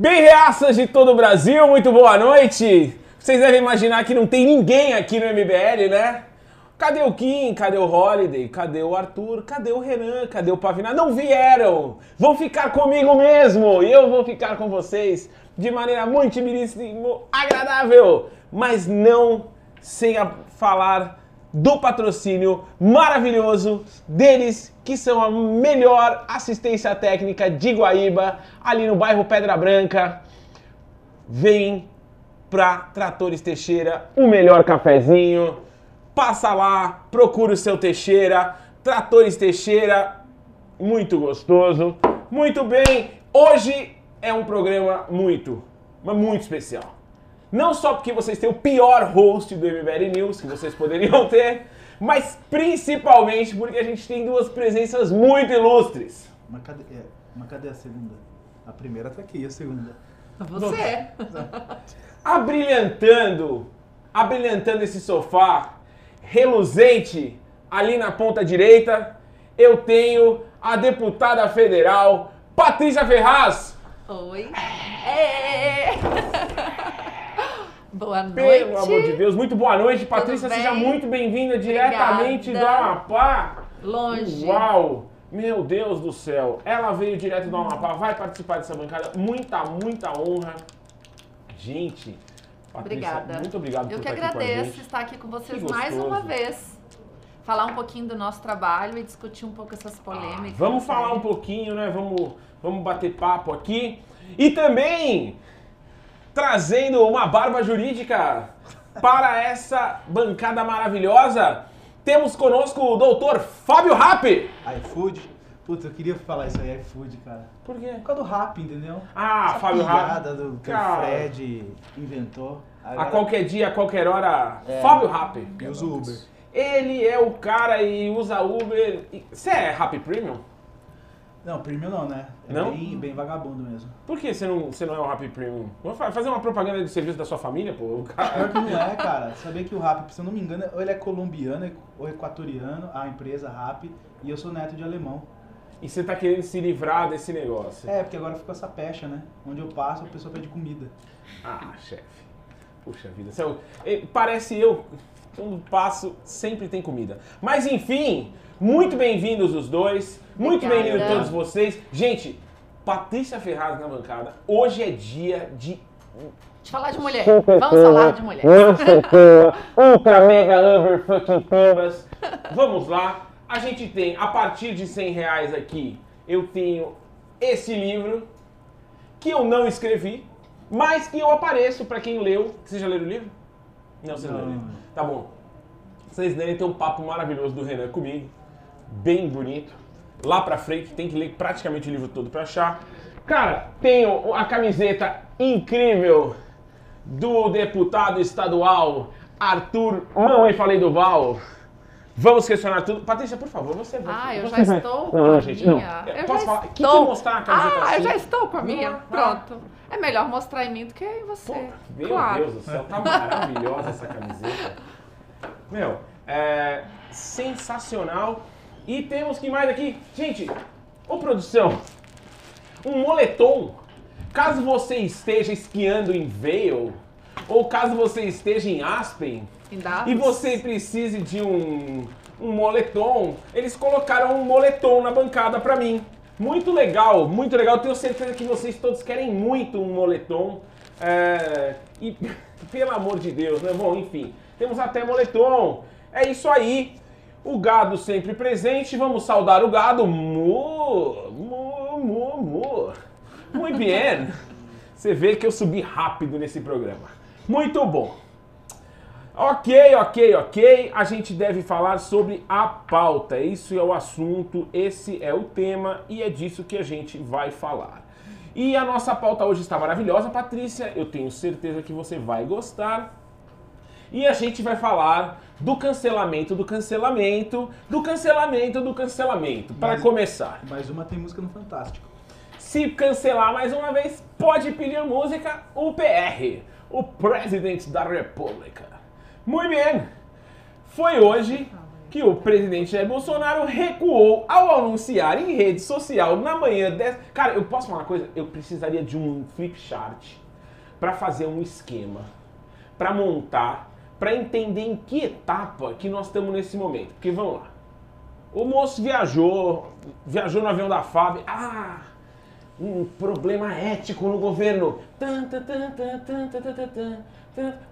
Bem reaças de todo o Brasil, muito boa noite. Vocês devem imaginar que não tem ninguém aqui no MBL, né? Cadê o Kim? Cadê o Holiday? Cadê o Arthur? Cadê o Renan? Cadê o Pavinar? Não vieram! Vão ficar comigo mesmo! E eu vou ficar com vocês de maneira muitíssimo agradável, mas não sem falar do patrocínio maravilhoso deles, que são a melhor assistência técnica de Guaíba, ali no bairro Pedra Branca. Vem pra Tratores Teixeira, o melhor cafezinho. Passa lá, procura o seu Teixeira, Tratores Teixeira, muito gostoso. Muito bem, hoje é um programa muito, mas muito especial. Não só porque vocês têm o pior host do MBL News que vocês poderiam ter, mas principalmente porque a gente tem duas presenças muito ilustres. Mas cadê, é, mas cadê a segunda? A primeira tá aqui, a segunda. Você. abrilhantando, abrilhantando esse sofá, reluzente ali na ponta direita, eu tenho a deputada federal Patrícia Ferraz. Oi. É. Boa noite. Pelo amor de Deus, muito boa noite, Patrícia, seja muito bem-vinda diretamente do. Amapá. Longe. Uau! Meu Deus do céu, ela veio direto do Amapá, vai participar dessa bancada, muita, muita honra. Gente, Patrícia, Obrigada. muito obrigado Eu por que estar aqui agradeço gente. estar aqui com vocês mais uma vez. Falar um pouquinho do nosso trabalho e discutir um pouco essas polêmicas. Vamos né? falar um pouquinho, né? Vamos, vamos bater papo aqui. E também trazendo uma barba jurídica para essa bancada maravilhosa, temos conosco o doutor Fábio Rapp. iFood. Putz, eu queria falar isso aí, iFood, cara. Por quê? Por causa do rap, entendeu? Ah, Essa Fábio Rapp. piada do que Cara. o Fred inventou. A qualquer dia, a qualquer hora, É. Fábio Rapp. Eu uso Uber. Ele é o cara e usa Uber. Você é Rapp Premium? Não, premium não, né? É Não? Bem, bem vagabundo mesmo. Por que você não, você não é o Happy Premium? Fa- fazer uma propaganda de serviço da sua família, pô. Pior que não é, cara. Sabia que o rap, se eu não me engano, ou ele é colombiano ou equatoriano, a empresa rap, e eu sou neto de alemão. E você tá querendo se livrar desse negócio. É, porque agora ficou essa pecha, né? Onde eu passo, a pessoa pede comida. Ah, chefe. Puxa vida. É o- eh, Parece eu. Quando passo, sempre tem comida. Mas enfim, muito bem-vindos os dois. Muito bem-vindos todos vocês. Gente, Patrícia Ferraz na bancada. Hoje é dia de De falar de mulher. Vamos falar de mulher. Ultra Mega Uber Fucking Pumbas. Vamos lá. A gente tem, a partir de 100 reais aqui, eu tenho esse livro que eu não escrevi, mas que eu apareço pra quem leu. Vocês já leram o livro? Não, vocês não Não. leram. Tá bom. Vocês lerem, tem um papo maravilhoso do Renan comigo. Bem bonito. Lá pra frente, tem que ler praticamente o livro todo pra achar. Cara, tenho a camiseta incrível do deputado estadual Arthur Mamãe Falei do Val. Vamos questionar tudo. Patrícia, por favor, você vai. Ah, eu já vai. estou Não, com a gente, não. minha. É, Eu Posso já falar? Quem estou. que mostrar a camiseta Ah, assim? eu já estou com a minha. Não, Pronto. É melhor mostrar em mim do que em você. Pô, meu claro. Deus do céu, tá maravilhosa essa camiseta. Meu, é sensacional. E temos que mais aqui? Gente, ô produção, um moletom. Caso você esteja esquiando em Vail, ou caso você esteja em Aspen, e você precise de um, um moletom, eles colocaram um moletom na bancada pra mim. Muito legal, muito legal. Tenho certeza que vocês todos querem muito um moletom. É, e, pelo amor de Deus, né? Bom, enfim, temos até moletom. É isso aí. O gado sempre presente. Vamos saudar o gado. Mu, mu, mu, mu. Muito bem. Você vê que eu subi rápido nesse programa. Muito bom. Ok, ok, ok. A gente deve falar sobre a pauta. Isso é o assunto, esse é o tema e é disso que a gente vai falar. E a nossa pauta hoje está maravilhosa, Patrícia. Eu tenho certeza que você vai gostar. E a gente vai falar do cancelamento, do cancelamento, do cancelamento, do cancelamento. Para começar, Mais uma tem música no Fantástico. se cancelar mais uma vez, pode pedir música o PR, o presidente da República. Muito bem. Foi hoje que o presidente Jair Bolsonaro recuou ao anunciar em rede social na manhã dessa. Cara, eu posso falar uma coisa? Eu precisaria de um flip chart para fazer um esquema, para montar, para entender em que etapa que nós estamos nesse momento. Porque vamos lá. O moço viajou, viajou no avião da FAB. Ah, um problema ético no governo.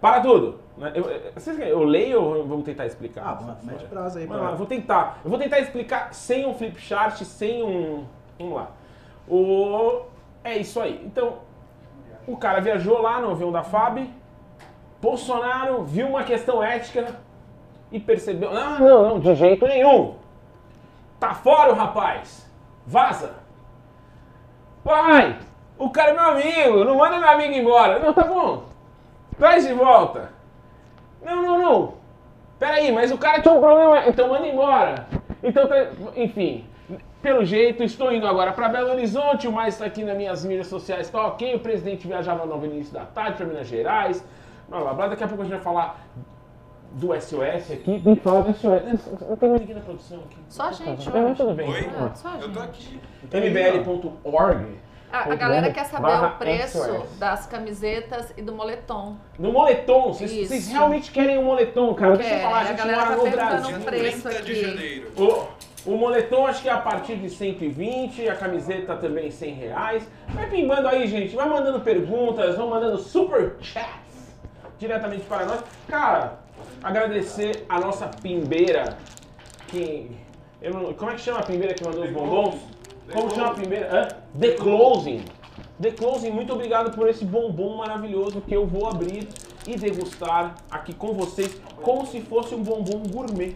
Para tudo. Né? Eu, eu, eu leio ou vamos tentar explicar? Ah, mete prazo aí. Vou tentar. Eu vou tentar explicar sem um flip chart, sem um... Vamos lá. O... É isso aí. Então, o cara viajou lá no avião da FAB Bolsonaro viu uma questão ética e percebeu. Não, não, não, de jeito nenhum. Tá fora o rapaz. Vaza. Pai, o cara é meu amigo. Não manda meu amigo embora. Não, tá bom. Traz de volta. Não, não, não. Peraí, mas o cara tinha um problema, então manda embora. Então, tá- enfim, pelo jeito, estou indo agora para Belo Horizonte, o mais está aqui nas minhas mídias sociais, tá ok. O presidente viajava no início da tarde para Minas Gerais, blá blá blá. Daqui a pouco a gente vai falar do SOS aqui. Vem falar do SOS. Não tem ninguém na produção aqui. Só a gente hoje. tudo bem. Oi? É, só a Eu tô gente. aqui. mbl.org. A, a galera quer saber o preço SOS. das camisetas e do moletom. No moletom, vocês, realmente querem um moletom, cara? Deixa eu falar, a a gente mora tá no Brasil. um preço 30 de aqui. janeiro. O, o moletom acho que é a partir de 120, a camiseta também 100 reais. Vai pimbando aí, gente. Vai mandando perguntas, vão mandando super chats diretamente para nós. Cara, agradecer a nossa pimbeira que... eu não- como é que chama a pimbeira que mandou os bombons? Como chama a pimbeira? Hã? The Closing. The Closing, muito obrigado por esse bombom maravilhoso que eu vou abrir e degustar aqui com vocês como se fosse um bombom gourmet.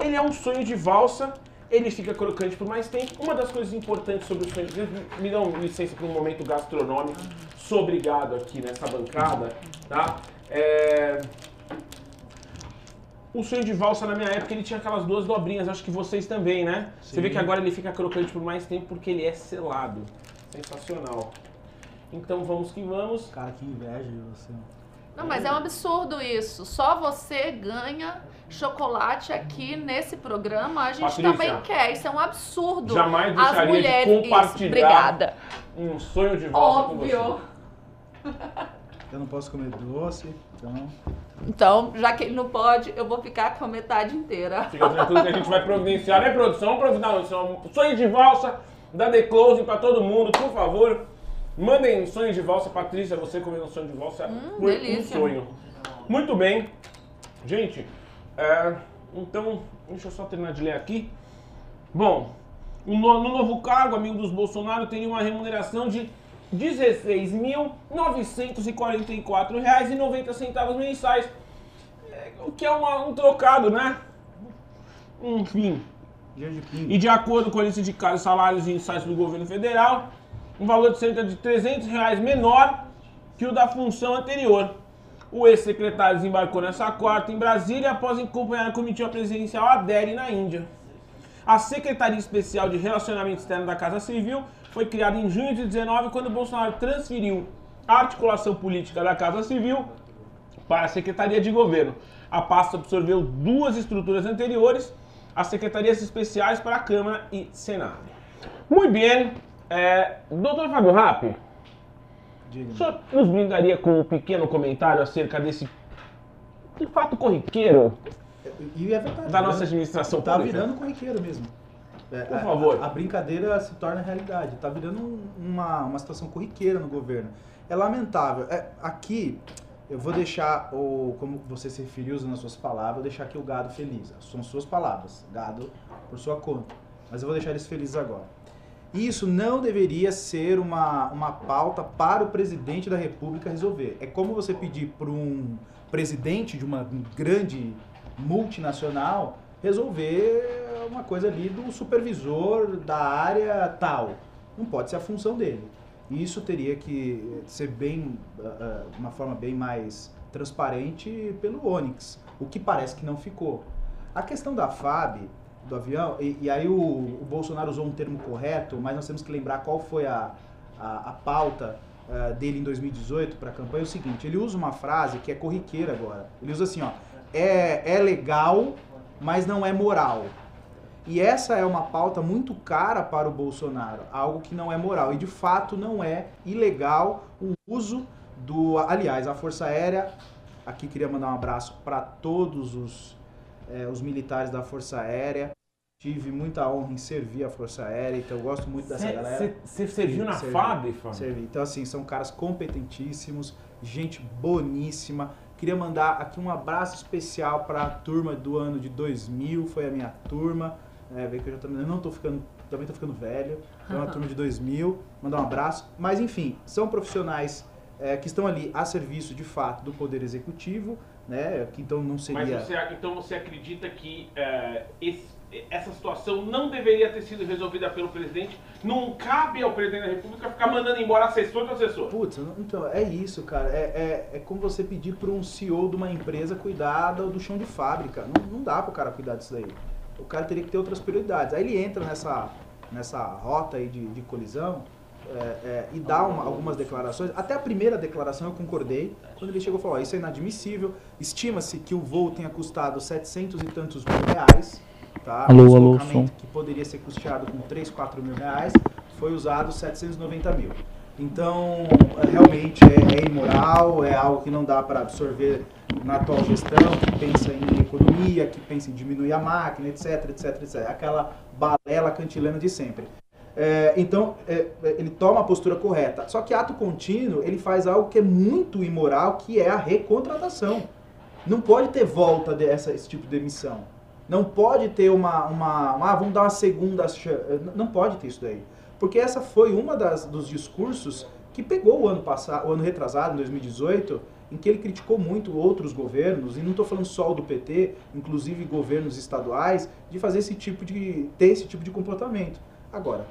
Ele é um sonho de valsa, ele fica crocante por mais tempo. Uma das coisas importantes sobre o sonho de me dão licença para um momento gastronômico. Sou obrigado aqui nessa bancada, tá? É, O sonho de valsa na minha época ele tinha aquelas duas dobrinhas, acho que vocês também, né? Você vê Sim. que agora ele fica crocante por mais tempo porque ele é selado. Sensacional. Então vamos que vamos. Cara, que inveja de você. Não, mas é um absurdo isso. Só você ganha chocolate aqui nesse programa. A gente Patrícia, também quer. Isso é um absurdo. jamais As deixaria de mulheres. compartilhar. Isso, obrigada. Um sonho de valsa com Óbvio. você. Eu não posso comer doce, então... Então, já que ele não pode, eu vou ficar com a metade inteira. Fica tranquilo que a gente vai providenciar, né, produção? Providenciar um sonho de valsa da The Closing pra todo mundo, por favor. Mandem sonho de valsa, Patrícia, você comendo um sonho de valsa foi um delícia. sonho. Muito bem. Gente, é, então, deixa eu só terminar de ler aqui. Bom, no, no novo cargo, amigo dos Bolsonaro, teria uma remuneração de R$ 16.944,90 mensais. É, o que é uma- um trocado, né? Enfim. De. E de acordo com esse sindicato, salários e sites do governo federal, um valor de cerca de 300 reais menor que o da função anterior. O ex-secretário desembarcou nessa quarta em Brasília após acompanhar a comitiva presidencial ADERE na Índia. A Secretaria Especial de Relacionamento Externo da Casa Civil foi criada em junho de 19, quando Bolsonaro transferiu a articulação política da Casa Civil para a Secretaria de Governo. A pasta absorveu duas estruturas anteriores, as secretarias especiais para a Câmara e Senado. Muito bem, é, doutor Fábio Rappi, o Diga. senhor nos brindaria com um pequeno comentário acerca desse de fato corriqueiro E é verdade. da né? nossa administração Tá pública? virando corriqueiro mesmo. É, Por favor. A, a brincadeira se torna realidade. Tá virando um- uma, uma situação corriqueira no governo. É lamentável. É, aqui, eu vou deixar, o, como você se referiu usando as suas palavras, vou deixar aqui o gado feliz. São suas palavras. Gado por sua conta. Mas eu vou deixar eles felizes agora. Isso não deveria ser uma, uma pauta para o presidente da República resolver. É como você pedir para um presidente de uma grande multinacional resolver uma coisa ali do supervisor da área tal. Não pode ser a função dele. Isso teria que ser bem, ah, ah, uma forma bem mais transparente pelo Onix, o que parece que não ficou. A questão da FAB, do avião, e, e aí o, o Bolsonaro usou um termo correto, mas nós temos que lembrar qual foi a, a, a pauta ah, dele em 2018 para a campanha. É o seguinte, ele usa uma frase que é corriqueira agora. Ele usa assim, ó, é, é legal, mas não é moral. E essa é uma pauta muito cara para o Bolsonaro, algo que não é moral. E de fato não é ilegal o uso do. Aliás, a Força Aérea. Aqui queria mandar um abraço para todos os, é, os militares da Força Aérea. Tive muita honra em servir a Força Aérea, então eu gosto muito dessa galera. Você serviu na Servi, FAB, Fábio? Servi. Então, assim, são caras competentíssimos, gente boníssima. Queria mandar aqui um abraço especial para a turma do ano de 2000, foi a minha turma. É, vê que eu já também não tô ficando, também tô ficando velho. É uma turma de 2000, mandar um abraço. Mas enfim, são profissionais é, que estão ali a serviço de fato do poder executivo, né? Que então não seria. Mas você, então você acredita que é, esse, essa situação não deveria ter sido resolvida pelo presidente? Não cabe ao presidente da República ficar mandando embora assessor do assessor? Putz, então é isso, cara. É, é, é como você pedir para um CEO de uma empresa cuidar do, do chão de fábrica. Não, não dá para o cara cuidar disso daí. O cara teria que ter outras prioridades. Aí ele entra nessa, nessa rota aí de, de colisão é, é, e dá uma, algumas declarações. Até a primeira declaração eu concordei, quando ele chegou e falou: Isso é inadmissível. Estima-se que o voo tenha custado 700 e tantos mil reais. Tá? Alô, Um alô, som. que poderia ser custeado com 3, 4 mil reais, foi usado 790 mil. Então, é, realmente é, é imoral, é algo que não dá para absorver na atual gestão, que pensa em economia, que pensa em diminuir a máquina, etc, etc, etc. Aquela balela cantilena de sempre. É, então, é, é, ele toma a postura correta. Só que ato contínuo, ele faz algo que é muito imoral, que é a recontratação. Não pode ter volta dessa esse tipo de emissão. Não pode ter uma, uma, uma ah, vamos dar uma segunda. Não pode ter isso daí. Porque essa foi uma das, dos discursos que pegou o ano passado, o ano retrasado, em 2018, em que ele criticou muito outros governos, e não estou falando só do PT, inclusive governos estaduais, de fazer esse tipo de. ter esse tipo de comportamento. Agora,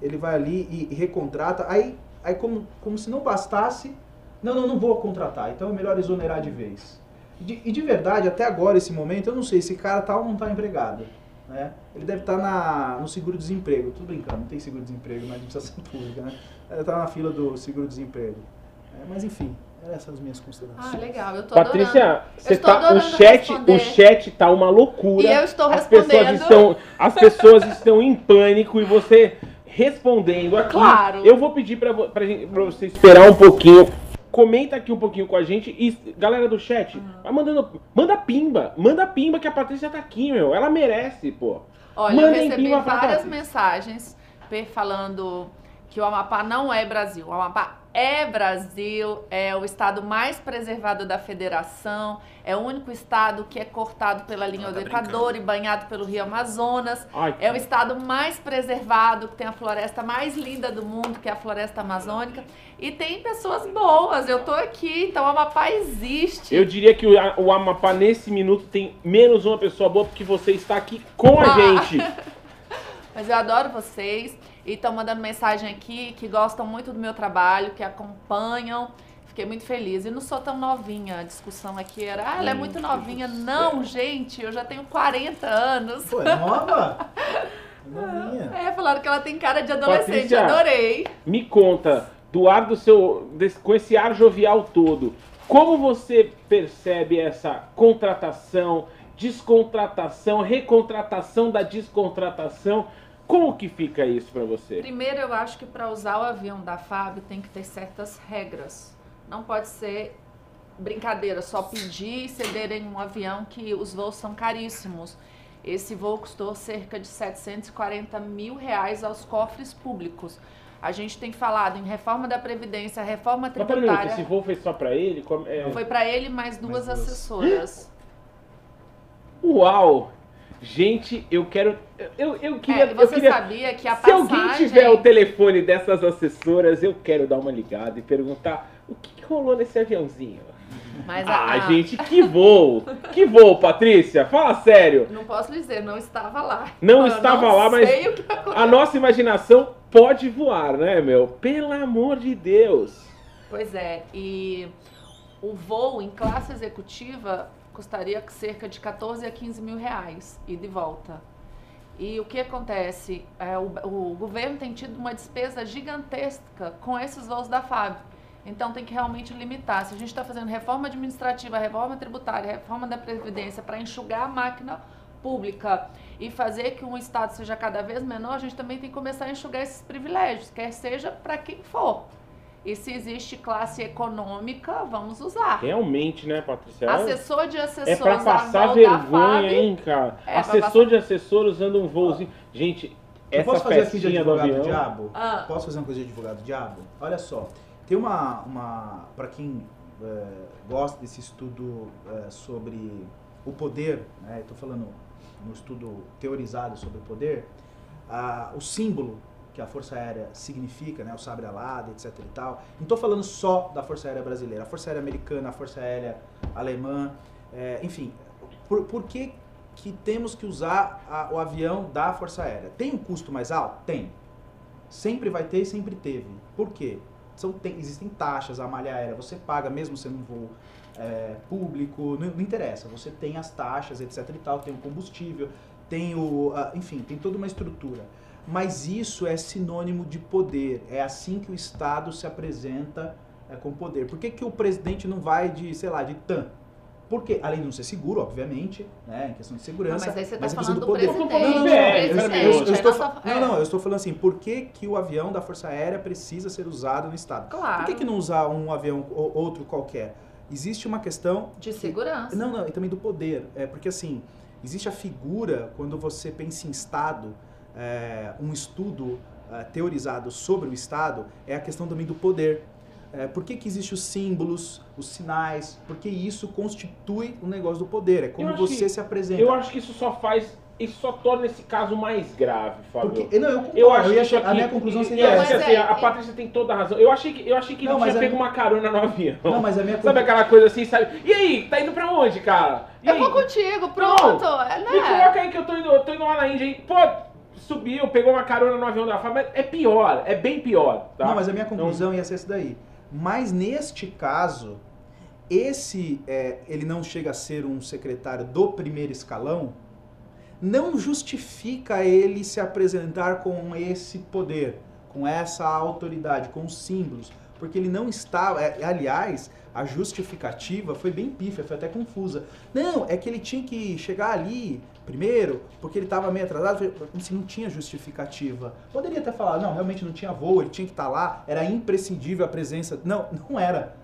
ele vai ali e, e recontrata, aí, aí como, como se não bastasse, não, não, não vou contratar, então é melhor exonerar de vez. E de, e de verdade, até agora, esse momento, eu não sei se esse cara tá ou não tá empregado. Né? Ele deve estar na, no seguro-desemprego. Tudo brincando, não tem seguro-desemprego na administração pública, né? Ele está na fila do seguro-desemprego. É, mas enfim, essas são as minhas considerações. Ah, legal. Eu tô Patrícia, você tá, o chat, responder. o chat tá uma loucura. E eu estou as pessoas respondendo. estão, as pessoas estão em pânico e você respondendo aqui. Claro. Eu vou pedir pra, pra, gente, pra você esperar um pouquinho. Comenta aqui um pouquinho com a gente e galera do chat, vai mandando, manda pimba, manda pimba que a Patrícia tá aqui, meu. Ela merece, pô. Olha, eu Mandem recebi pimba pra várias mensagens falando que o Amapá não é Brasil. O Amapá é Brasil, é o estado mais preservado da federação, é o único estado que é cortado pela linha do Equador e banhado pelo Rio Amazonas. Ai, É o estado mais preservado, que tem a floresta mais linda do mundo, que é a floresta amazônica. E tem pessoas boas, eu tô aqui, então o Amapá existe. Eu diria que o, o Amapá nesse minuto tem menos uma pessoa boa porque você está aqui com a Ah. gente. Mas eu adoro vocês e estão mandando mensagem aqui que gostam muito do meu trabalho, que acompanham. Fiquei muito feliz. E não sou tão novinha. A discussão aqui era, ah, ela é muito novinha. Não, gente, eu já tenho 40 anos. Pô, é nova? É novinha. É, falaram que ela tem cara de adolescente. Patrícia. Adorei. Me conta, do ar do seu. desse- com esse ar jovial todo, como você percebe essa contratação, descontratação, recontratação da descontratação? Como que fica isso pra você? Primeiro, eu acho que para usar o avião da FAB tem que ter certas regras. Não pode ser brincadeira, só pedir e cederem um avião que os voos são caríssimos. Esse voo custou cerca de 740 mil reais aos cofres públicos. A gente tem falado em reforma da Previdência, reforma Mas pera esse tributária. voo foi só pra ele? Como- é- Foi para ele mais duas duas. assessoras. Uau! Gente, eu quero. Eu, eu queria. É, e eu você queria sabia que a Se passagem... alguém tiver o telefone dessas assessoras, eu quero dar uma ligada e perguntar o que, que rolou nesse aviãozinho. Mas a- Ah, a- gente, que voo! Que voo, Patrícia? Fala sério! Não posso dizer, não estava lá. Não Eu estava não lá, mas a nossa imaginação pode voar, né, meu? Pelo amor de Deus! Pois é, e o voo em classe executiva custaria cerca de 14 a 15 mil reais, e volta. E o que acontece? É, o, o governo tem tido uma despesa gigantesca com esses voos da FAB. Então tem que realmente limitar. Se a gente está fazendo reforma administrativa, reforma tributária, reforma da Previdência para enxugar a máquina, pública e fazer que um Estado seja cada vez menor, a gente também tem que começar a enxugar esses privilégios, quer seja para quem for. E se existe classe econômica, vamos usar. Realmente, né, Patrícia? Assessor de assessor É pra usar passar vergonha, hein, cara? É, assessor passar- de assessor usando um voozinho. Gente, Eu essa posso fazer aqui de do advogado do diabo? Ah. Posso fazer uma coisa de advogado do diabo? Olha só, tem uma, uma para quem é, gosta desse estudo é, sobre o poder, né? Estou falando no estudo teorizado sobre o poder, ah, o símbolo que a Força Aérea significa, né, o sabre alado, etc e tal. Não estou falando só da Força Aérea brasileira, a Força Aérea americana, a Força Aérea alemã, é, enfim, por, por que, que temos que usar a- o avião da Força Aérea? Tem um custo mais alto? Tem. Sempre vai ter e sempre teve. Por quê? São, tem- existem taxas, a malha aérea você paga, mesmo sendo um voo é, público, não, não interessa. Você tem as taxas, etc e tal, tem o combustível, tem o... a- enfim, tem toda uma estrutura. Mas isso é sinônimo de poder. É assim que o Estado se apresenta é, com poder. Por que, que o presidente não vai de, sei lá, de TAM? Porque, além de não ser seguro, obviamente, né, em questão de Não, segurança, mas aí você tá questão falando do poder. presidente. Não, não, não, do é, Eu- eu- eu estou não, é. não, eu estou falando assim, por que, que o avião da Força Aérea precisa ser usado no Estado? Claro. Por que, que não usar um avião ou outro qualquer? Existe uma questão... De que- segurança. Não, não, e também do poder. É porque assim, existe a figura, quando você pensa em Estado, é, um estudo é, teorizado sobre o Estado, é a questão também do poder. É, por que, que existem os símbolos, os sinais? Porque isso constitui o negócio do poder. É como você que- se apresenta. Eu acho que isso só faz. Isso só torna esse caso mais grave, Fábio. Porque, não, eu, concordo, Eu acho ia que a minha conclusão seria essa. assim, assim, é- a Patrícia tem toda a razão. Eu achei que, eu achei que Não, ele tinha é- pego uma carona no avião. Não, mas a minha Sabe aquela coisa assim, sabe? E aí, tá indo pra onde, cara? E Eu aí? vou contigo, pronto. é, Me né? coloca aí que eu tô indo, eu tô indo lá na Índia, hein? Pô, subiu, pegou uma carona no avião da FAB, mas é pior, é bem pior, tá? Não, mas a minha Então, conclusão ia ser essa daí. Mas neste caso, esse é, ele não chega a ser um secretário do primeiro escalão, não justifica ele se apresentar com esse poder, com essa autoridade, com os símbolos, porque ele não está. é, aliás, a justificativa foi bem pífia, foi até confusa. Não, é que ele tinha que chegar ali primeiro, porque ele estava meio atrasado, como se não tinha justificativa. Poderia até falar, não, realmente não tinha voo, ele tinha que estar lá, era imprescindível a presença. Não, não era.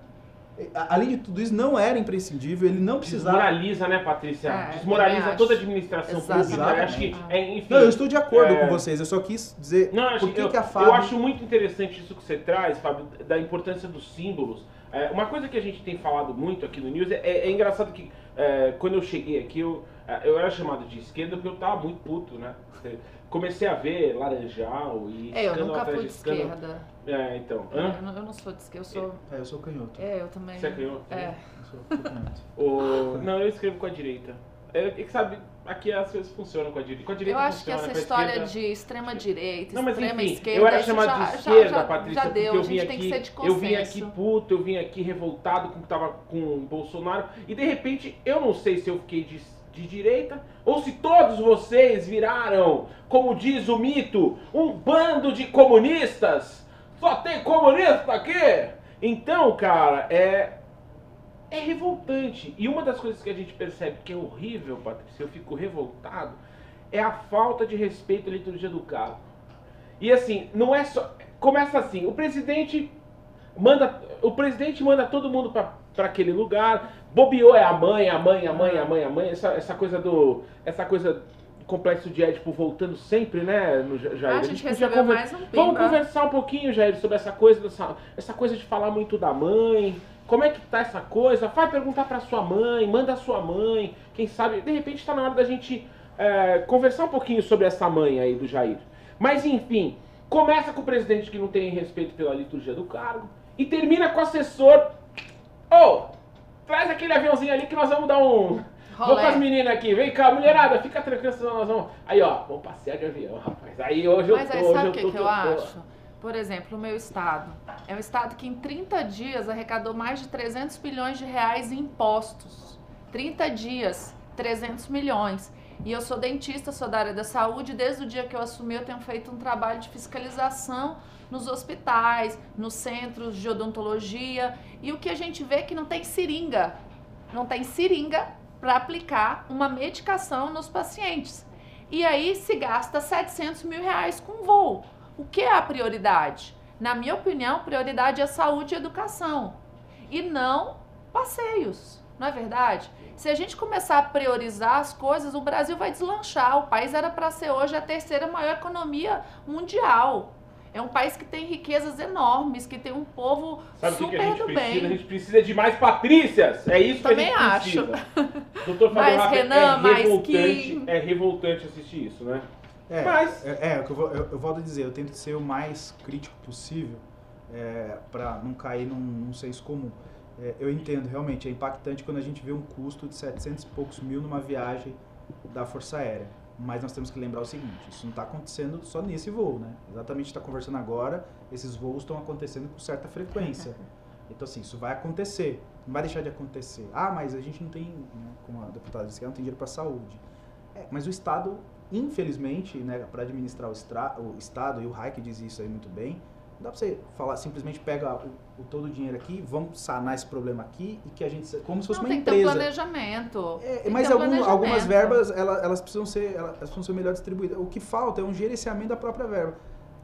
Além de tudo isso, não era imprescindível, ele não precisava. Desmoraliza, né, Patrícia? É, Desmoraliza toda a administração Exatamente. pública. Eu acho que, é, enfim, Não, eu estou de acordo É. com vocês, eu só quis dizer Não, eu acho, por que, eu, que a eu Fábio... acho muito interessante isso que você traz, Fábio, da importância dos símbolos. É, uma coisa que a gente tem falado muito aqui no News é, é- é engraçado que é, quando eu cheguei aqui, eu, é, eu era chamado de esquerda porque eu tava muito puto, né? Comecei a ver Laranjal e É, eu nunca atrás fui de escândalo. esquerda. É, então. Eu Hã? não, eu não sou de esquerda, eu sou. É, eu sou canhoto. É, eu também. Você é canhoto? É. Eu sou, sou canhoto. O... Não, eu escrevo com a direita. É, é que sabe, aqui as coisas funcionam com a direita. Com a direita Eu acho que funciona, essa com a história esquerda- de extrema direita, Não, mas extrema enfim, esquerda, eu era chamado de esquerda, já, Patrícia, já deu, eu gente vim tem aqui, que ser de eu vim aqui puto, eu vim aqui revoltado com o que tava com o Bolsonaro, e de repente, eu não sei se eu fiquei de, de direita, ou se todos vocês viraram, como diz o mito, um bando de comunistas, só tem comunista aqui! Então, cara, é, é revoltante. E uma das coisas que a gente percebe que é horrível, Patrícia, eu fico revoltado, é a falta de respeito à liturgia do cargo. E assim, não é só. Começa assim, o presidente manda. O presidente manda todo mundo para aquele lugar. Bobeou é a mãe, a mãe, a mãe, a mãe, a mãe. Essa, essa coisa do. Essa coisa do complexo de Édipo voltando sempre, né, no Ja- Jair? Ah, a gente podia recebeu conver- mais um Vamos conversar um pouquinho, Jair, sobre essa coisa, dessa, essa coisa de falar muito da mãe. Como é que tá essa coisa? Vai perguntar pra sua mãe, manda a sua mãe. Quem sabe, de repente tá na hora da gente é, conversar um pouquinho sobre essa mãe aí do Jair. Mas enfim, começa com o presidente que não tem respeito pela liturgia do cargo e termina com o assessor. Ô, traz aquele aviãozinho ali que nós vamos dar um. Vou com as meninas aqui, vem cá, mulherada, fica tranquila, senão nós vamos. Aí, ó, vamos passear de avião, rapaz. Aí hoje eu Mas tô, aí hoje sabe eu o tô, que, que que eu tô. acho? Por exemplo, o meu estado. É um estado que em 30 dias arrecadou mais de 300 bilhões de reais em impostos. 30 dias, 300 milhões. E eu sou dentista, sou da área da saúde. Desde o dia que eu assumi, eu tenho feito um trabalho de fiscalização nos hospitais, nos centros de odontologia. E o que a gente vê é que não tem seringa. Não tem seringa para aplicar uma medicação nos pacientes. E aí se gasta 700 mil reais com voo. O que é a prioridade? Na minha opinião, prioridade é saúde e educação. E não passeios, não é verdade? Se a gente começar a priorizar as coisas, o Brasil vai deslanchar. O país era para ser hoje a terceira maior economia mundial. É um país que tem riquezas enormes, que tem um povo Sabe super que a gente do precisa? A bem. gente precisa de mais Patrícias. É isso Também que a gente precisa. Doutor Mais Fábio Rafa, Renan, é mais revoltante, Kim. é revoltante assistir isso, né? É, Mas- é, é, o que eu, vou- eu, eu volto a dizer, eu tento ser o mais crítico possível é, para não cair num, num senso comum. É, eu entendo, realmente, é impactante quando a gente vê um custo de 700 e poucos mil numa viagem da Força Aérea. Mas nós temos que lembrar o seguinte, isso não está acontecendo só nesse voo, né? Exatamente está conversando agora, esses voos estão acontecendo com certa frequência. Então, assim, isso vai acontecer, não vai deixar de acontecer. Ah, mas a gente não tem, né, como a deputada disse, não tem dinheiro para saúde. É, mas o Estado, infelizmente, né, para administrar o, estra- o Estado, e o Hayek diz isso aí muito bem, não dá para você falar, simplesmente pega o, o todo o dinheiro aqui, vamos sanar esse problema aqui, e que a gente, como se fosse Não, uma tem que ter um empresa. planejamento. É, Tem mas ter um algum- algumas planejamento. verbas, ela- elas, precisam ser, elas precisam ser melhor distribuídas. O que falta é um gerenciamento da própria verba.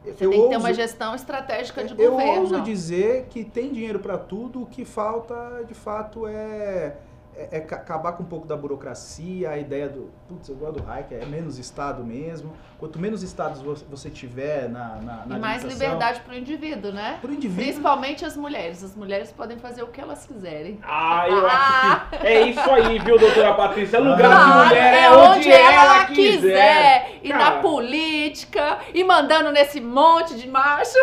Você tem que ter uma gestão estratégica de eu governo. ouso dizer que tem dinheiro para tudo, o que falta, de fato, é, é, é ca- acabar com um pouco da burocracia, a ideia do, putz, eu gosto do Hayek, é menos Estado mesmo. Quanto menos Estados vo- você tiver na, na, na E mais liberdade para o indivíduo, né? Pro indivíduo, Principalmente as mulheres. As mulheres podem fazer o que elas quiserem. Ah, eu Ah! acho que é isso aí, viu, doutora Patrícia? Lugar de Claro, mulher é, é onde ela quiser. E Cara. na política, e mandando nesse monte de macho.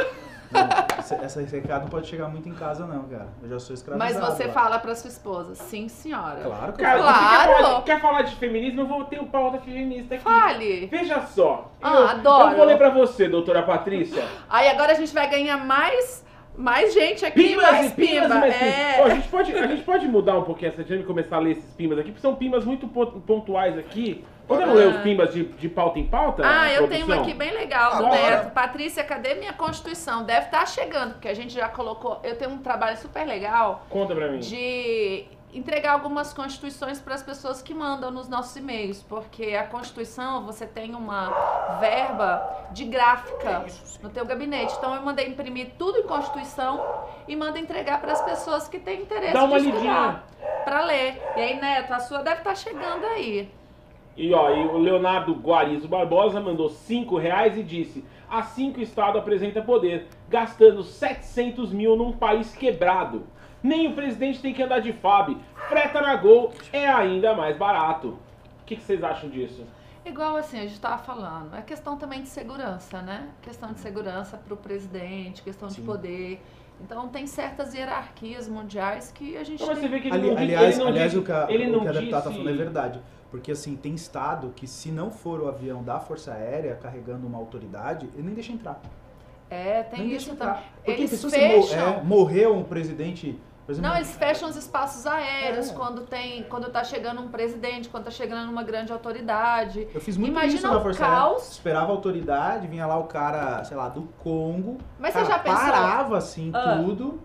Essa- recado não pode chegar muito em casa, não, cara. Eu já sou escravizado. Mas você lá. fala para sua esposa, sim, senhora. Claro que Cara, você quer Claro. falar, de, quer falar de feminismo? Eu vou ter o pauta feminista aqui. Fale. Veja só. Ah, eu, adoro. Eu vou ler pra você, doutora Patrícia. Aí agora a gente vai ganhar mais, mais gente aqui, Pimas mais e pimas pimba. e mais é. Ó, a, gente pode, a gente pode mudar um pouquinho essa dinâmica e começar a ler esses pimas aqui, porque são pimas muito pon- pontuais aqui. Podemos Ah. ler os pimas de, de pauta em pauta? Ah, eu tenho produção? uma aqui bem legal do Agora. Neto. Patrícia, cadê minha Constituição? Deve estar chegando, porque a gente já colocou. Eu tenho um trabalho super legal Conta pra mim. de entregar algumas constituições para as pessoas que mandam nos nossos e-mails, porque a Constituição você tem uma verba de gráfica no teu gabinete. Então eu mandei imprimir tudo em Constituição e mando entregar para as pessoas que têm interesse Dá uma de estudar, para ler. E aí, Neto, a sua deve estar chegando aí. E ó, e o Leonardo Guarizo Barbosa mandou 5 reais e disse: Assim que o Estado apresenta poder, gastando 700 mil num país quebrado. Nem o presidente tem que andar de FAB. Freta na Gol é ainda mais barato. O que, que vocês acham disso? Igual assim, a gente estava falando, é questão também de segurança, né? Questão de segurança para o presidente, questão de Sim. poder. Então tem certas hierarquias mundiais que a gente Então, mas você tem. vê que ele Ali- não aliás, ele não aliás o que a, ele o não que a deputada tá disse- falando é verdade. Porque, assim, tem estado que se não for o avião da Força Aérea carregando uma autoridade, ele nem deixa entrar. É, tem nem isso também. Porque Eles se você mo- fecham. é, morreu um presidente... Exemplo, Não, eles fecham os espaços aéreos É. quando tem, quando tá chegando um presidente, quando tá chegando uma grande autoridade. Eu fiz muito Imagina isso na Força caos. Aérea. Esperava a autoridade, vinha lá o cara, sei lá, do Congo. Mas você já pensou? parava assim Ah. tudo,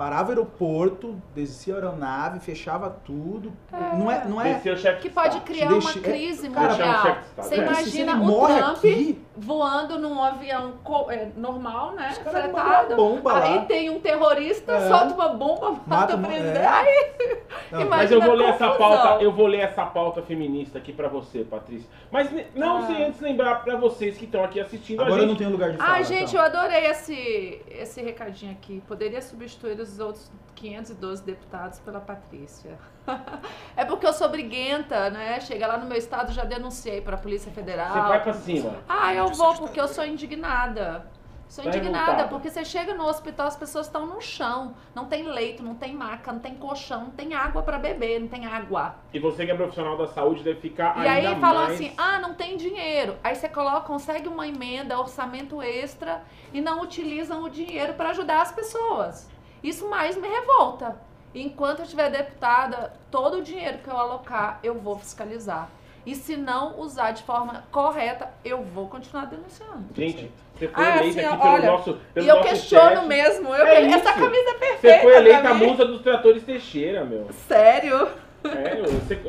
parava o aeroporto, descia a aeronave, fechava tudo. Não é, não é. Desceu o chefe Que de pode Estado. criar Deixa- uma é, crise cara, deixar um mundial. chefe de Estado. Você É. Imagina o Trump aqui, voando num avião co- é, normal, né? Fretado. uma bomba Aí lá. tem um terrorista, É. solta uma bomba, mata, Mata o uma- presidente. é. Aí, Não, Mas eu vou ler essa pauta, eu vou ler essa pauta feminista aqui pra você, Patrícia. Mas não Ah. sem antes lembrar pra vocês que estão aqui assistindo Agora a eu não gente. tenho lugar de fala. Ai, gente, então. eu adorei esse, esse recadinho aqui. Poderia substituir os outros 512 deputados pela Patrícia. é porque eu sou briguenta, né? Chega lá no meu estado, já denunciei pra Polícia Federal. Você vai pra cima. Ah, eu vou porque eu sou indignada. Sou Tá indignada, porque você chega no hospital, as pessoas estão no chão. Não tem leito, não tem maca, não tem colchão, não tem água pra beber, não tem água. E você que é profissional da saúde deve ficar E ainda aí falam mais... assim, ah, não tem dinheiro. Aí você coloca, consegue uma emenda, orçamento extra e não utilizam o dinheiro para ajudar as pessoas. Isso mais me revolta. Enquanto eu tiver deputada, todo o dinheiro que eu alocar, eu vou fiscalizar. E se não usar de forma correta, eu vou continuar denunciando. Gente, você foi Ah, eleita assim, aqui pelo olha, nosso pelo e eu nosso questiono mesmo. Eu, É essa isso. camisa é Você perfeita. foi eleita a musa dos tratores Teixeira, meu. Sério? É, eu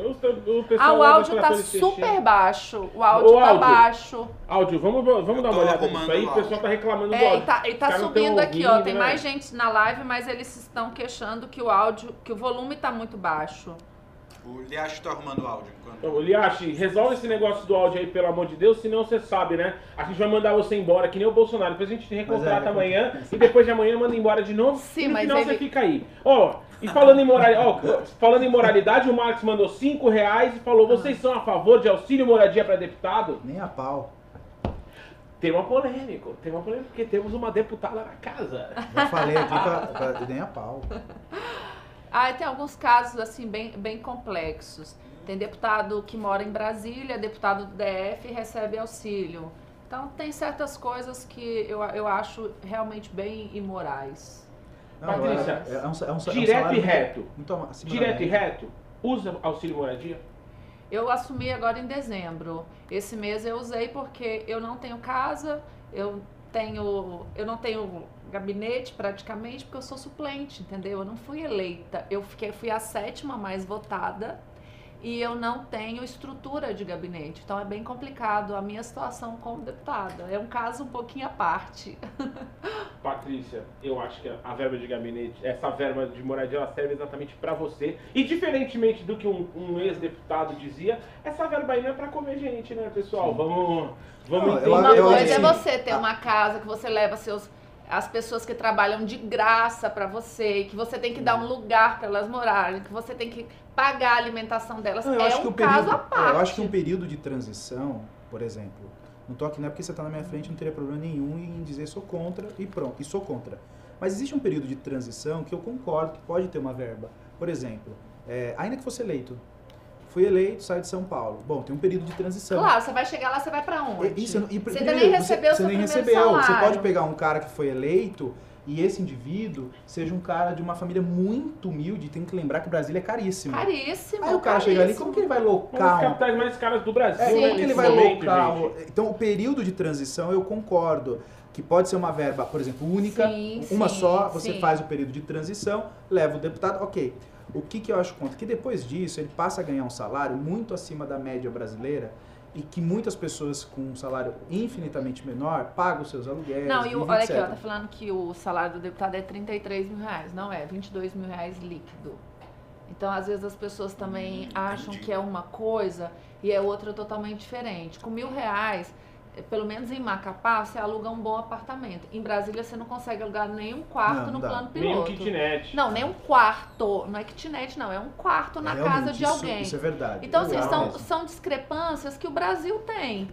o, o pessoal Ah, o do áudio tá super baixo. O áudio O tá áudio. baixo. Áudio, vamos, vamos dar uma olhada nisso aí. o pessoal tá reclamando do É, áudio. e tá, e tá subindo aqui, ó. ouvindo, Tem né? mais gente na live, mas eles estão queixando que o áudio, que o volume tá muito baixo. O Liacho tá arrumando o áudio. enquanto- Ô, Liache, resolve esse negócio do áudio aí, pelo amor de Deus, senão você sabe, né? A gente vai mandar você embora, que nem o Bolsonaro. Depois a gente te recontrata Mas é, amanhã e depois de amanhã manda embora de novo. Sim, e no mas final ele- você fica aí. Ó, e falando em, morali... ó, falando em moralidade, o Marcos mandou 5 reais e falou: vocês são a favor de auxílio moradia para deputado? Nem a pau. Tema polêmico, tema polêmico, porque temos uma deputada na casa. Já falei aqui pra, pra- nem a pau. Ah, tem alguns casos assim bem, bem complexos. Tem deputado que mora em Brasília, deputado do DF e recebe auxílio. Então tem certas coisas que eu, eu acho realmente bem imorais. Patrícia, é, é um, é um, é um Direto salário e reto. Muito da Direto e reto, usa auxílio moradia? Eu assumi agora em dezembro. Esse mês eu usei porque eu não tenho casa, eu tenho, eu não tenho gabinete praticamente porque eu sou suplente, entendeu? Eu não fui eleita. Eu fiquei, fui a sétima mais votada e eu não tenho estrutura de gabinete. Então é bem complicado a minha situação como deputada. É um caso um pouquinho à parte. Patrícia, eu acho que a verba de gabinete, essa verba de moradia, ela serve exatamente pra você. E diferentemente do que um, um ex-deputado dizia, essa verba aí não é pra comer gente, né, pessoal? Vamos, vamos Não, entender. Uma coisa é assim, você ter uma casa que você leva seus as pessoas que trabalham de graça pra você, que você tem que dar um lugar para elas morarem, que você tem que pagar a alimentação delas. Não, eu é acho um que o caso período, à é, parte. eu acho que um período de transição, por exemplo, não tô aqui não é porque você tá na minha frente, não teria problema nenhum em dizer sou contra e pronto, e sou contra. Mas existe um período de transição que eu concordo que pode ter uma verba. Por exemplo, é, ainda que fosse eleito, fui eleito, saio de São Paulo. Bom, tem um período de transição. Claro, você vai chegar lá, você vai pra onde? É, Isso, e, você primeiro, ainda nem recebeu o você seu nem recebeu. Você salário. pode pegar um cara que foi eleito e esse indivíduo seja um cara de uma família muito humilde. Tem que lembrar que o Brasil é caríssimo. Caríssimo. Aí o cara chega ali, caríssimo. como que ele vai Um dos locar capitais mais caros do Brasil, é, Sim, né, como que ele vai o- Então, o período de transição, eu concordo que pode ser uma verba, por exemplo, única, Sim, uma sim, só, você sim. faz o período de transição, leva o deputado, ok. O que, que eu acho contra? Que depois disso, ele passa a ganhar um salário muito acima da média brasileira e que muitas pessoas com um salário infinitamente menor pagam os seus aluguéis, Não, e o, olha aqui, ó, tá falando que o salário do deputado é 33 mil reais. Não é, 22 mil reais líquido. Então, às vezes, as pessoas também acham que é uma coisa e é outra totalmente diferente. Com mil reais, pelo menos em Macapá, você aluga um bom apartamento. Em Brasília, você não consegue alugar nenhum quarto Não, no dá. plano Nem um piloto. kitnet. Não, nem um quarto. Não é kitnet, não. É um quarto na Realmente, casa de isso- alguém. Isso é verdade. Então, assim, são, mesmo. são discrepâncias que o Brasil tem.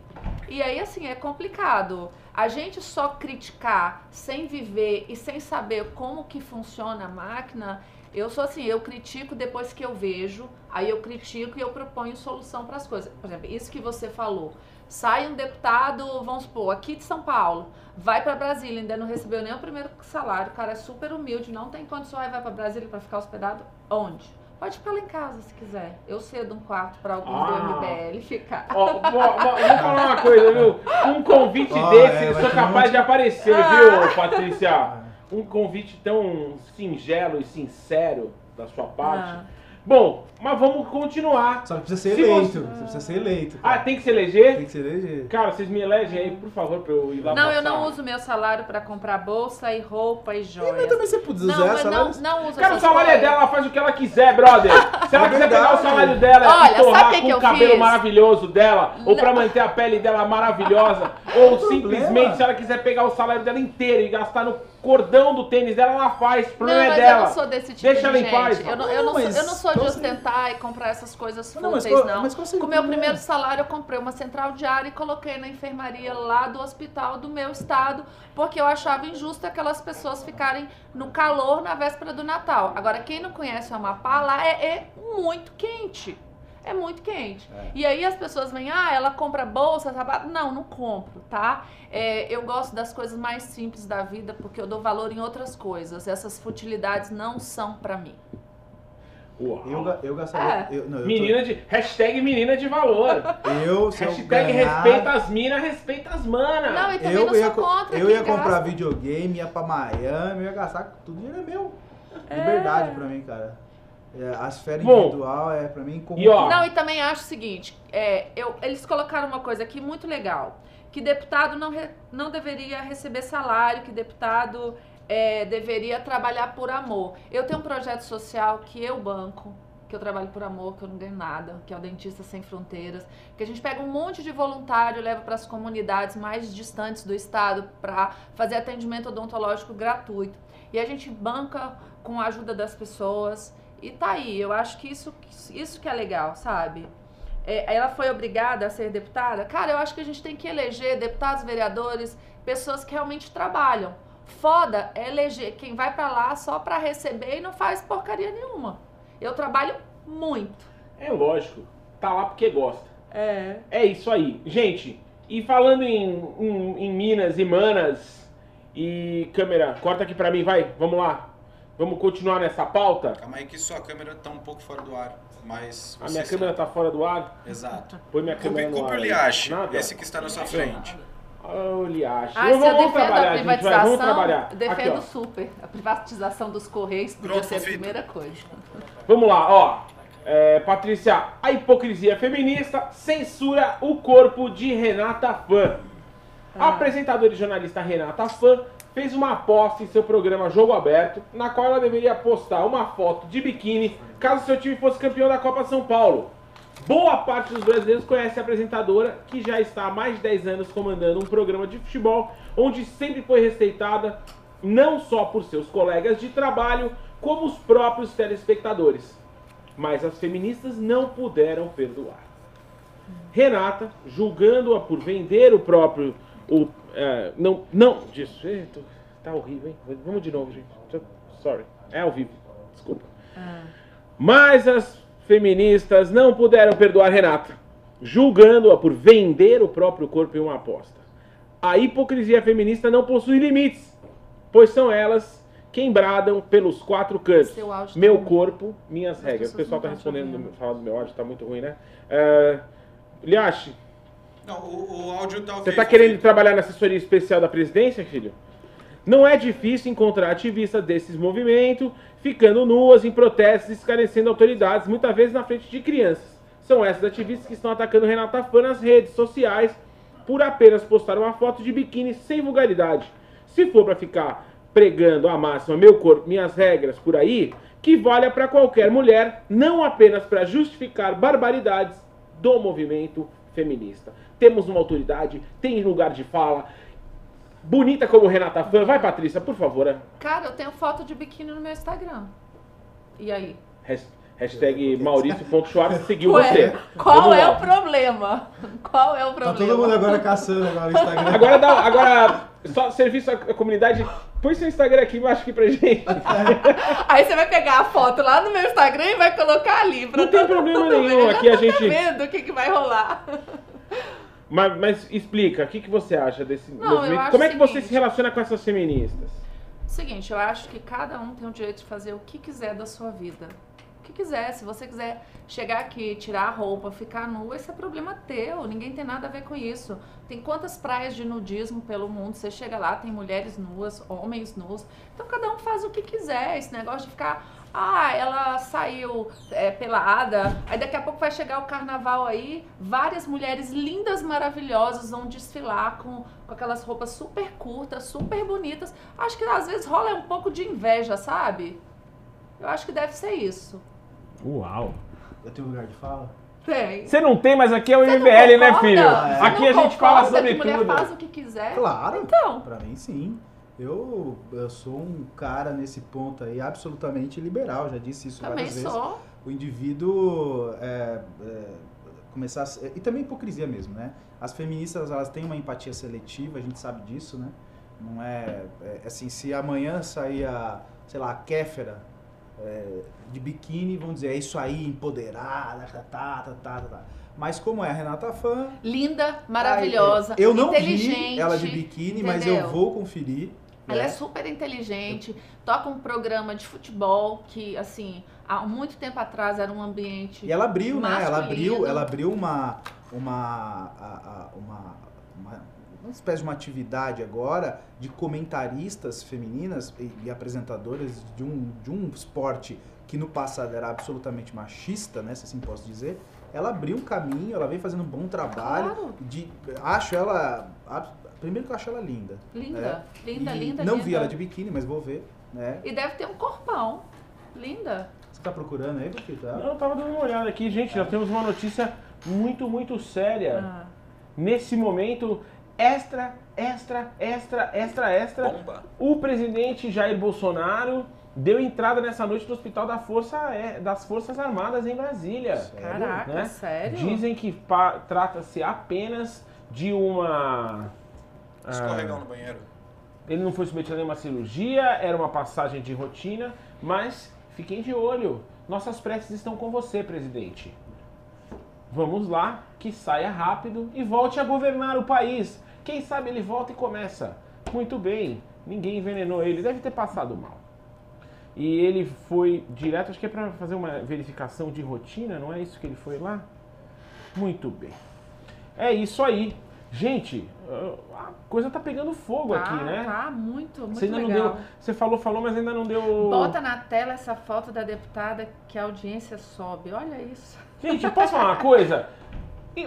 E aí, assim, é complicado. A gente só criticar sem viver e sem saber como que funciona a máquina, eu sou assim, eu critico depois que eu vejo, aí eu critico e eu proponho solução para as coisas. Por exemplo, isso que você falou. Sai um deputado, vamos supor, aqui de São Paulo, vai para Brasília, ainda não recebeu nem o primeiro salário, o cara é super humilde, não tem condições, aí vai para Brasília para ficar hospedado onde? Pode ficar lá em casa se quiser. Eu cedo um quarto para algum Ah. do MBL ficar. Ó, vou, vou- vou falar uma coisa, viu? Um convite Ó, desse, é, eu sou capaz monte- de aparecer, Ah. viu, Patrícia? Um convite tão singelo e sincero da sua parte. Ah. Bom, mas vamos continuar. Só que precisa ser Se eleito. você- Você precisa ser eleito. Ah, cara. tem que se eleger? Tem que ser eleger. Cara, vocês me elegem aí, por favor, pra eu ir lá Não, eu passar. não uso meu salário para comprar bolsa e roupa e Mas joias. também você pode Não, usar mas não, salários. não uso Cara, o salário é dela, ela faz o que ela quiser, brother. Se ela É quiser pegar o salário dela Olha, e torrar sabe o que com que o eu cabelo fiz? maravilhoso dela, ou pra manter a pele dela maravilhosa, ou Não simplesmente se ela quiser pegar o salário dela inteiro e gastar no cordão do tênis dela, ela faz. O Não, problema mas é dela. eu não sou desse tipo Deixa de ela em gente. paz, eu, não, Não, eu, não mas sou, eu não sou de qual ostentar e comprar essas coisas Não, mas fúteis, não. mas qual seria Com o meu problema? primeiro salário, eu comprei uma central diária e coloquei na enfermaria lá do hospital do meu estado, porque eu achava injusto aquelas pessoas ficarem no calor na véspera do Natal. Agora, quem não conhece o Amapá, lá é, é muito quente. É muito quente. É. E aí as pessoas vêm, ah, ela compra bolsa, sapato. Não, não compro, tá? É, eu gosto das coisas mais simples da vida porque eu dou valor em outras coisas. Essas futilidades não são pra mim. Uau. Eu, eu gastaria. É. Eu, não, eu tô- Menina de. Hashtag menina de valor. eu, se eu hashtag ganhar, respeita as minas, respeita as manas. Não, e também eu não ia, contra eu ia comprar gasta. videogame, ia pra Miami, eu ia gastar tudo dinheiro é meu. Liberdade pra mim, cara. É, a esfera Bom, individual é, pra mim, e ó, Não, e também acho o seguinte, é, eu- eles colocaram uma coisa aqui muito legal, que deputado não, re- não deveria receber salário, que deputado é, deveria trabalhar por amor. Eu tenho um projeto social que eu banco, que eu trabalho por amor, que eu não ganho nada, que é o Dentista Sem Fronteiras, que a gente pega um monte de voluntário, leva para as comunidades mais distantes do estado para fazer atendimento odontológico gratuito. E a gente banca com a ajuda das pessoas. E tá aí, eu acho que isso, isso que é legal, sabe? É, ela foi obrigada a ser deputada? Cara, eu acho que a gente tem que eleger deputados, vereadores, pessoas que realmente trabalham. Foda é eleger quem vai pra lá só pra receber e não faz porcaria nenhuma. Eu trabalho muito. é lógico, tá lá porque gosta. É. É isso aí. Gente, e falando em, em, em Minas e Manas, e câmera, corta aqui pra mim, vai, vamos lá. Vamos continuar nessa pauta? Calma aí que sua câmera tá um pouco fora do ar, mas... A minha está- câmera tá fora do ar? Exato. Põe minha câmera no culpe ar. Nada. esse que está na sua frente. Liache. Ah, se eu vamos defendo trabalhar, a gente, vai, privatização, vamos trabalhar. eu defendo Aqui, super. A privatização dos Correios podia Pronto, ser a primeira coisa. Vamos lá, ó. É, Patrícia, a hipocrisia feminista censura o corpo de Renata Fã. A Ah. apresentadora e jornalista Renata Fã fez uma aposta em seu programa Jogo Aberto, na qual ela deveria postar uma foto de biquíni caso seu time fosse campeão da Copa São Paulo. Boa parte dos brasileiros conhece a apresentadora, que já está há mais de 10 anos comandando um programa de futebol, onde sempre foi respeitada não só por seus colegas de trabalho, como os próprios telespectadores. Mas as feministas não puderam perdoar. Renata, julgando-a por vender o próprio. O, é, não, não, disso. tô- Tá horrível, hein? Vamos de novo, gente. Sorry. É ao vivo. Desculpa. Mas as feministas não puderam perdoar Renata, julgando-a por vender o próprio corpo em uma aposta. A hipocrisia feminista não possui limites, pois são elas quem bradam pelos quatro cantos. Tá Meu ruim. corpo, minhas As regras. O pessoal tá respondendo, falando do meu áudio, tá muito ruim, né? Uh, Liache, Não, o, o áudio tá você tá querendo trabalhar na assessoria especial da presidência, filho? Não é difícil encontrar ativistas desses movimentos ficando nuas em protestos e esclarecendo autoridades, muitas vezes na frente de crianças. São essas ativistas que estão atacando Renata Fã nas redes sociais por apenas postar uma foto de biquíni sem vulgaridade. Se for pra ficar pregando a máxima meu corpo, minhas regras por aí, que valha pra qualquer mulher, não apenas pra justificar barbaridades do movimento feminista. Temos uma autoridade, tem lugar de fala. Bonita como Renata Fã. Vai, Patrícia, por favor. é. Cara, eu tenho foto de biquíni no meu Instagram. E aí? Has- Hashtag Maurício.schwartz seguiu Ué, você. qual Vamos é lá. o problema? Qual é o Tá problema? todo mundo agora caçando agora no Instagram. Agora, dá, agora só serviço à comunidade. Põe seu Instagram aqui embaixo aqui pra gente. Aí você vai pegar a foto lá no meu Instagram e vai colocar ali. Pra Não tem problema nenhum, aqui a tô gente- vendo o que, que vai rolar. Mas, mas explica, o que, que você acha desse Não, eu movimento? acho Como é que o você seguinte. se relaciona com essas feministas? Seguinte, eu acho que cada um tem o direito de fazer o que quiser da sua vida. O que quiser. Se você quiser chegar aqui, tirar a roupa, ficar nua, esse é problema teu. Ninguém tem nada a ver com isso. Tem quantas praias de nudismo pelo mundo? Você chega lá, tem mulheres nuas, homens nus. Então cada um faz o que quiser. Esse negócio de ficar. Ah, ela saiu é, pelada. Aí daqui a pouco vai chegar o carnaval aí. Várias mulheres lindas, maravilhosas vão desfilar com, com aquelas roupas super curtas, super bonitas. Acho que às vezes rola um pouco de inveja, sabe? Eu acho que deve ser isso. Uau. Eu tenho lugar de fala? Tem. Você não tem, mas aqui é o Você não MBL, né, filho? Você Aqui não a gente fala sobre que mulher tudo. faz o que quiser? Claro. Então. Pra mim, sim. Eu, eu sou um cara nesse ponto aí absolutamente liberal, já disse isso Também várias vezes. sou. O indivíduo é, é, começar a, e também hipocrisia mesmo, né? As feministas elas têm uma empatia seletiva, a gente sabe disso, né? Não é, é assim, se amanhã sair a, sei lá, a Kéfera é, de biquíni, vão dizer, é isso aí, empoderada, tá, tá, tá, tá, tá. Mas como é a Renata Fã, Linda, maravilhosa, eu não inteligente. vi ela de biquíni, mas eu entendeu? vou conferir. Ela né? é super inteligente, toca um programa de futebol que, assim, há muito tempo atrás era um ambiente. E ela abriu, né? Ela abriu, masculino. ela abriu uma, uma, uma, uma- uma espécie de uma atividade agora de comentaristas femininas e, e apresentadoras de um, de um esporte que no passado era absolutamente machista, né, se assim posso dizer, ela abriu um caminho, ela vem fazendo um bom trabalho. Claro. De, acho ela. Primeiro que eu acho ela linda. Linda, né? linda, E linda, Não linda. vi ela de biquíni, mas vou ver. Né? E deve ter um corpão. Linda. Você tá procurando aí, Paquito? Não, Ela? eu tava dando uma olhada aqui, gente. Já temos uma notícia muito, muito séria. Ah. Nesse momento, extra, extra, extra, extra, extra. Bomba. O presidente Jair Bolsonaro deu entrada nessa noite no Hospital da Força, é, das Forças Armadas em Brasília. Caraca, né? sério? Dizem que trata-se apenas de uma. Ah, Escorregão no banheiro. ele não foi submetido a nenhuma cirurgia, era uma passagem de rotina, mas fiquem de olho. Nossas preces estão com você, presidente. Vamos lá, que saia rápido e volte a governar o país. Quem sabe ele volta e começa. Muito bem, ninguém envenenou ele, deve ter passado mal. E ele foi direto, acho que é para fazer uma verificação de rotina, não é isso que ele foi lá? Muito bem. É isso aí. Gente, a coisa tá pegando fogo Tá, aqui, né? Tá, muito, muito Você ainda legal. não deu. Você falou, falou, mas ainda não deu. Bota na tela essa foto da deputada que a audiência sobe. Olha isso. Gente, posso falar uma coisa?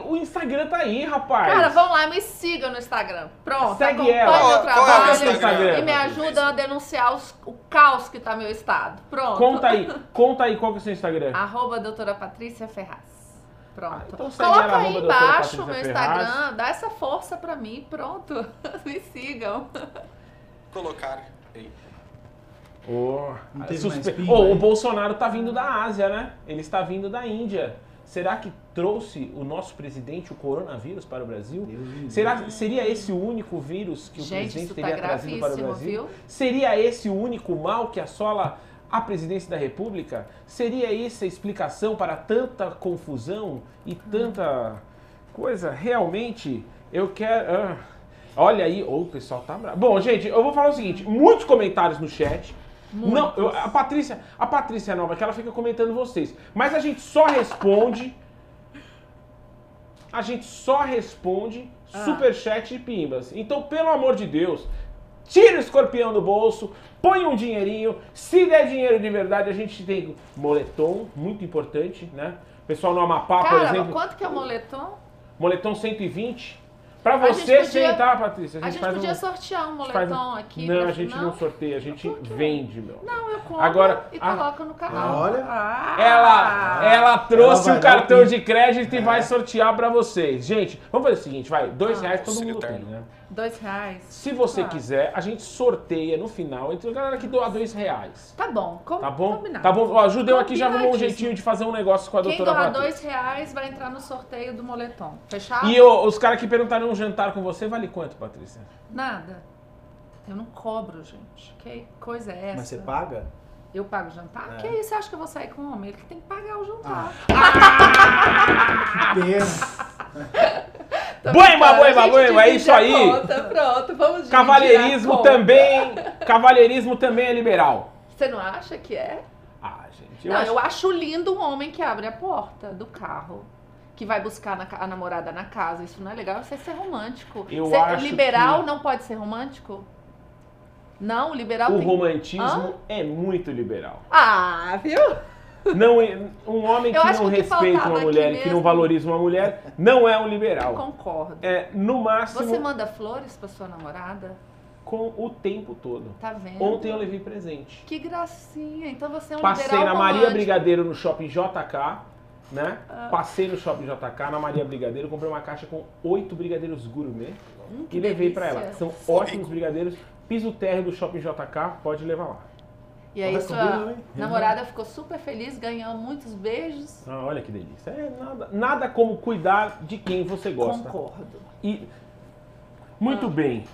O Instagram tá aí, rapaz. Cara, vão lá, me sigam no Instagram. Pronto, Segue acompanhe ela. qual é o trabalho Instagram? e me ajudam a denunciar os- o caos que tá meu estado. Pronto. Conta aí, conta aí qual que é o seu Instagram. Arroba doutora Patrícia Ferraz. Pronto. Ah, então Coloca aí embaixo o meu Ferraz. Instagram, dá essa força pra mim, pronto. me sigam. Colocar. Ei. Oh, suspe- Oh, o Bolsonaro tá vindo da Ásia, né? Ele está vindo da Índia. Será que trouxe o nosso presidente o coronavírus para o Brasil? Será, seria esse o único vírus que o Gente, presidente tá teria trazido para o Brasil? viu? Seria esse o único mal que assola a presidência da República? Seria essa a explicação para tanta confusão e tanta coisa? Realmente, eu quero. ah, olha aí, oh, o pessoal tá bravo. Bom, gente, eu vou falar o seguinte: muitos comentários no chat. Não, eu- a Patrícia, a Patrícia é nova, que ela fica comentando vocês. Mas a gente só responde. A gente só responde Ah. superchat e pimbas. Então, pelo amor de Deus, tira o escorpião do bolso, põe um dinheirinho. Se der dinheiro de verdade, a gente tem moletom, muito importante, né? O pessoal no Amapá, por Cara, exemplo, quanto que é o moletom? moletom 120. Pra A gente você podia- sentar, Patrícia, a A gente, gente faz podia um... sortear um a gente faz um- moletom aqui. Não, pra- a gente não, sorteia, a gente Por vende, meu. Não, eu compro Agora, e a- coloco no canal. Olha. Ah! Ela, ela trouxe Ela um o cartão de crédito e É. vai sortear pra vocês. Gente, vamos fazer o seguinte, vai, dois Ah. reais todo mundo tem, né? Dois reais. Se você Tá. quiser, a gente sorteia no final entre a galera que doa dois reais. Tá bom. Com, Tá bom? Combinado. Tá bom? Ó, Judeu aqui já arrumou um jeitinho de fazer um negócio com a Quem doutora doar Patrícia. dois reais vai entrar no sorteio do moletom. Fechado? E ô, os caras que perguntaram um jantar com você, vale quanto, Patrícia? Nada. Eu não cobro, gente. Que coisa é essa? Mas você paga? Eu pago o jantar? É. Que isso? Você acha que eu vou sair com um homem? Ele que tem que pagar o jantar. Pena. Tô Boema, brincando, boema, a gente boema, é isso aí. conta, Pronto, vamos Cavalheirismo também. Cavalheirismo também é liberal. Você não acha que é? Ah, gente, eu não, acho. eu acho lindo um homem que abre a porta do carro. Que vai buscar na a namorada na casa. Isso não é legal, isso é ser romântico. Eu Ser acho liberal que- não pode ser romântico? Não, liberal O tem... romantismo é muito liberal. Ah, viu? Não é, um homem que não que respeita uma mulher, que não valoriza uma mulher, não é um liberal. Concordo. É, no máximo, Você manda flores pra sua namorada? com o tempo todo. Tá vendo? Ontem eu levei presente. Que gracinha. Então você é um Passei liberal na Maria romântico. Brigadeiro no shopping JK, né? Ah. Passei no shopping JK, na Maria Brigadeiro, comprei uma caixa com oito brigadeiros gourmet Hum, que e levei pra delícia. ela. São Foi ótimos rico. brigadeiros. Piso térreo do shopping JK, pode levar lá. E aí Olha, sua namorada ficou super feliz, ganhou muitos beijos. Ah, olha que delícia. É nada, nada como cuidar de quem você gosta. Concordo. E muito Ah. bem.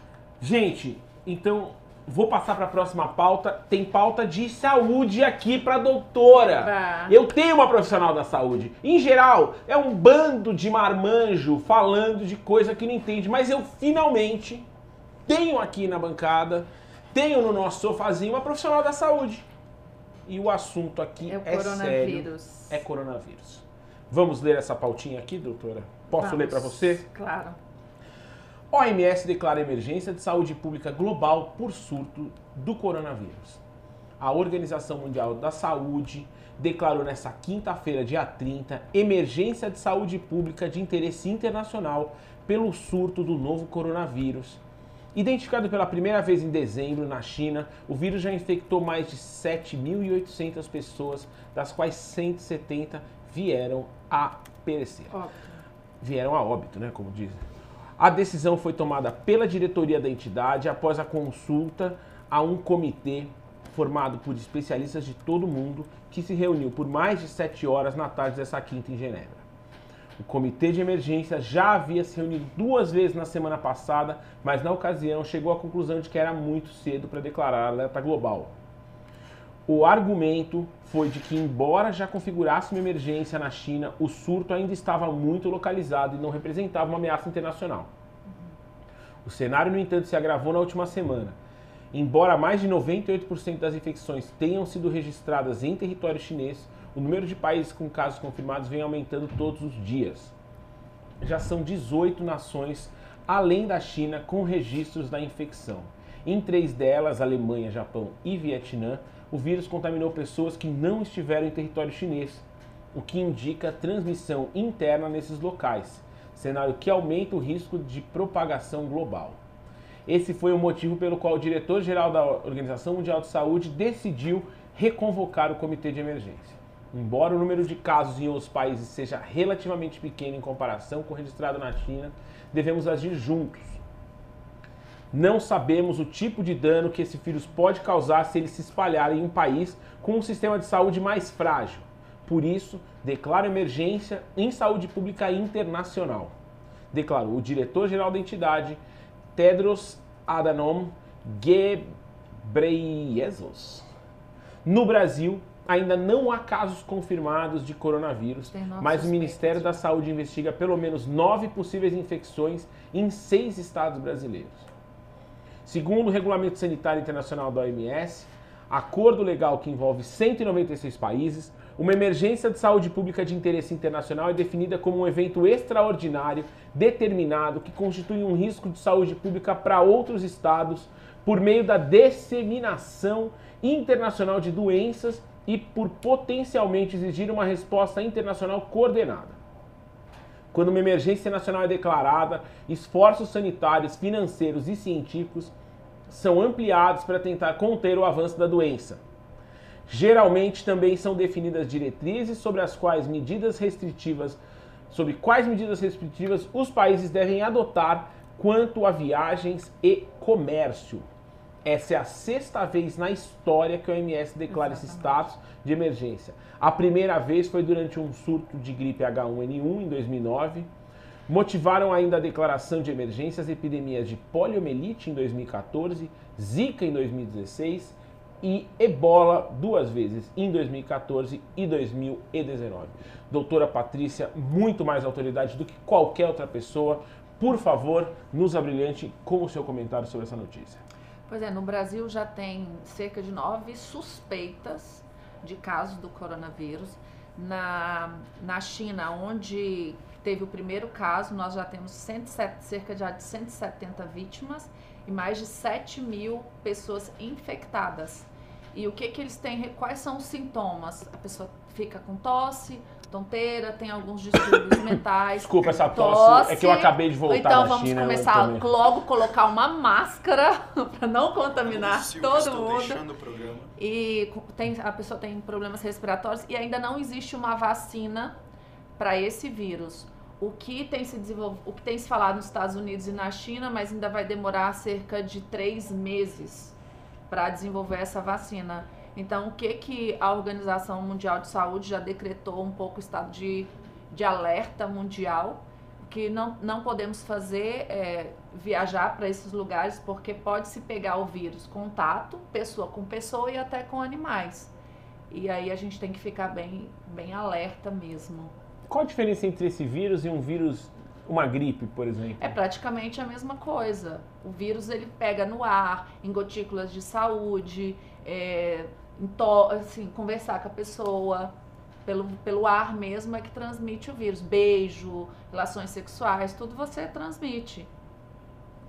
Gente, então vou passar para a próxima pauta. Tem pauta de saúde aqui para doutora. Bah. Eu tenho uma profissional da saúde. Em geral, é um bando de marmanjo falando de coisa que não entende, mas eu finalmente tenho aqui na bancada, tenho no nosso sofazinho uma profissional da saúde. E o assunto aqui É é sério coronavírus. é coronavírus. Vamos ler essa pautinha aqui, doutora? Posso Vamos. ler para você? Claro. OMS declara emergência de saúde pública global por surto do coronavírus. A Organização Mundial da Saúde declarou nesta quinta-feira, dia 30, emergência de saúde pública de interesse internacional pelo surto do novo coronavírus. Identificado pela primeira vez em dezembro na China, o vírus já infectou mais de 7.800 pessoas, das quais 170 vieram a perecer. Óbvio. Vieram a óbito, né, como dizem. A decisão foi tomada pela diretoria da entidade após a consulta a um comitê formado por especialistas de todo o mundo que se reuniu por mais de sete horas na tarde dessa quinta em Genebra. O comitê de emergência já havia se reunido duas vezes na semana passada, mas na ocasião chegou à conclusão de que era muito cedo para declarar alerta global. O argumento foi de que, embora já configurasse uma emergência na China, o surto ainda estava muito localizado e não representava uma ameaça internacional. O cenário, no entanto, se agravou na última semana. Embora mais de 98% das infecções tenham sido registradas em território chinês, o número de países com casos confirmados vem aumentando todos os dias. Já são 18 nações, além da China, com registros da infecção. Em três delas, Alemanha, Japão e Vietnã, o vírus contaminou pessoas que não estiveram em território chinês, o que indica transmissão interna nesses locais, cenário que aumenta o risco de propagação global. Esse foi o motivo pelo qual o diretor-geral da Organização Mundial de Saúde decidiu reconvocar o comitê de emergência. Embora o número de casos em outros países seja relativamente pequeno em comparação com o registrado na China, devemos agir juntos. Não sabemos o tipo de dano que esse vírus pode causar se ele se espalhar em um país com um sistema de saúde mais frágil. Por isso, declaro emergência em saúde pública internacional. Declarou o diretor-geral da entidade, Tedros Adhanom Ghebreyesus. No Brasil, ainda não há casos confirmados de coronavírus, mas o suspeitos. Ministério da Saúde investiga pelo menos nove possíveis infecções em seis estados brasileiros. Segundo o Regulamento Sanitário Internacional da OMS, acordo legal que envolve 196 países, uma emergência de saúde pública de interesse internacional é definida como um evento extraordinário determinado que constitui um risco de saúde pública para outros estados por meio da disseminação internacional de doenças e por potencialmente exigir uma resposta internacional coordenada. Quando uma emergência nacional é declarada, esforços sanitários, financeiros e científicos são ampliados para tentar conter o avanço da doença. Geralmente também são definidas diretrizes sobre as quais medidas restritivas, sobre quais medidas restritivas os países devem adotar quanto a viagens e comércio. Essa é a sexta vez na história que a OMS declara esse Exatamente. status de emergência. A primeira vez foi durante um surto de gripe H1N1 em 2009. Motivaram ainda a declaração de emergência as epidemias de poliomielite em 2014, Zika em 2016 e Ebola duas vezes, em 2014 e 2019. Doutora Patrícia, muito mais autoridade do que qualquer outra pessoa, por favor, nos abrilhante com o seu comentário sobre essa notícia. Pois é, no Brasil já tem cerca de nove suspeitas de casos do coronavírus. Na, na China, onde teve o primeiro caso, nós já temos 107, cerca de 170 vítimas e mais de 7 mil pessoas infectadas. E o que, que eles têm? Quais são os sintomas? A pessoa fica com tosse, tonteira, tem alguns distúrbios mentais. Desculpa essa tosse, é que eu acabei de voltar então da vamos China. começar logo colocar uma máscara para não contaminar Silvio, todo estou mundo. deixando o programa. E tem, a pessoa tem problemas respiratórios e ainda não existe uma vacina para esse vírus. O que tem se desenvolvido, o que tem se falado nos Estados Unidos e na China, mas ainda vai demorar cerca de três meses para desenvolver essa vacina. Então, o que que a Organização Mundial de Saúde já decretou um pouco o estado de, de alerta mundial, que não, não podemos fazer é, viajar para esses lugares porque pode se pegar o vírus contato, pessoa com pessoa e até com animais. E aí a gente tem que ficar bem, bem alerta mesmo. Qual a diferença entre esse vírus e um vírus, uma gripe, por exemplo? É praticamente a mesma coisa. O vírus ele pega no ar, em gotículas de saúde, é, assim, conversar com a pessoa. Pelo, pelo ar mesmo é que transmite o vírus. Beijo, relações sexuais, tudo você transmite.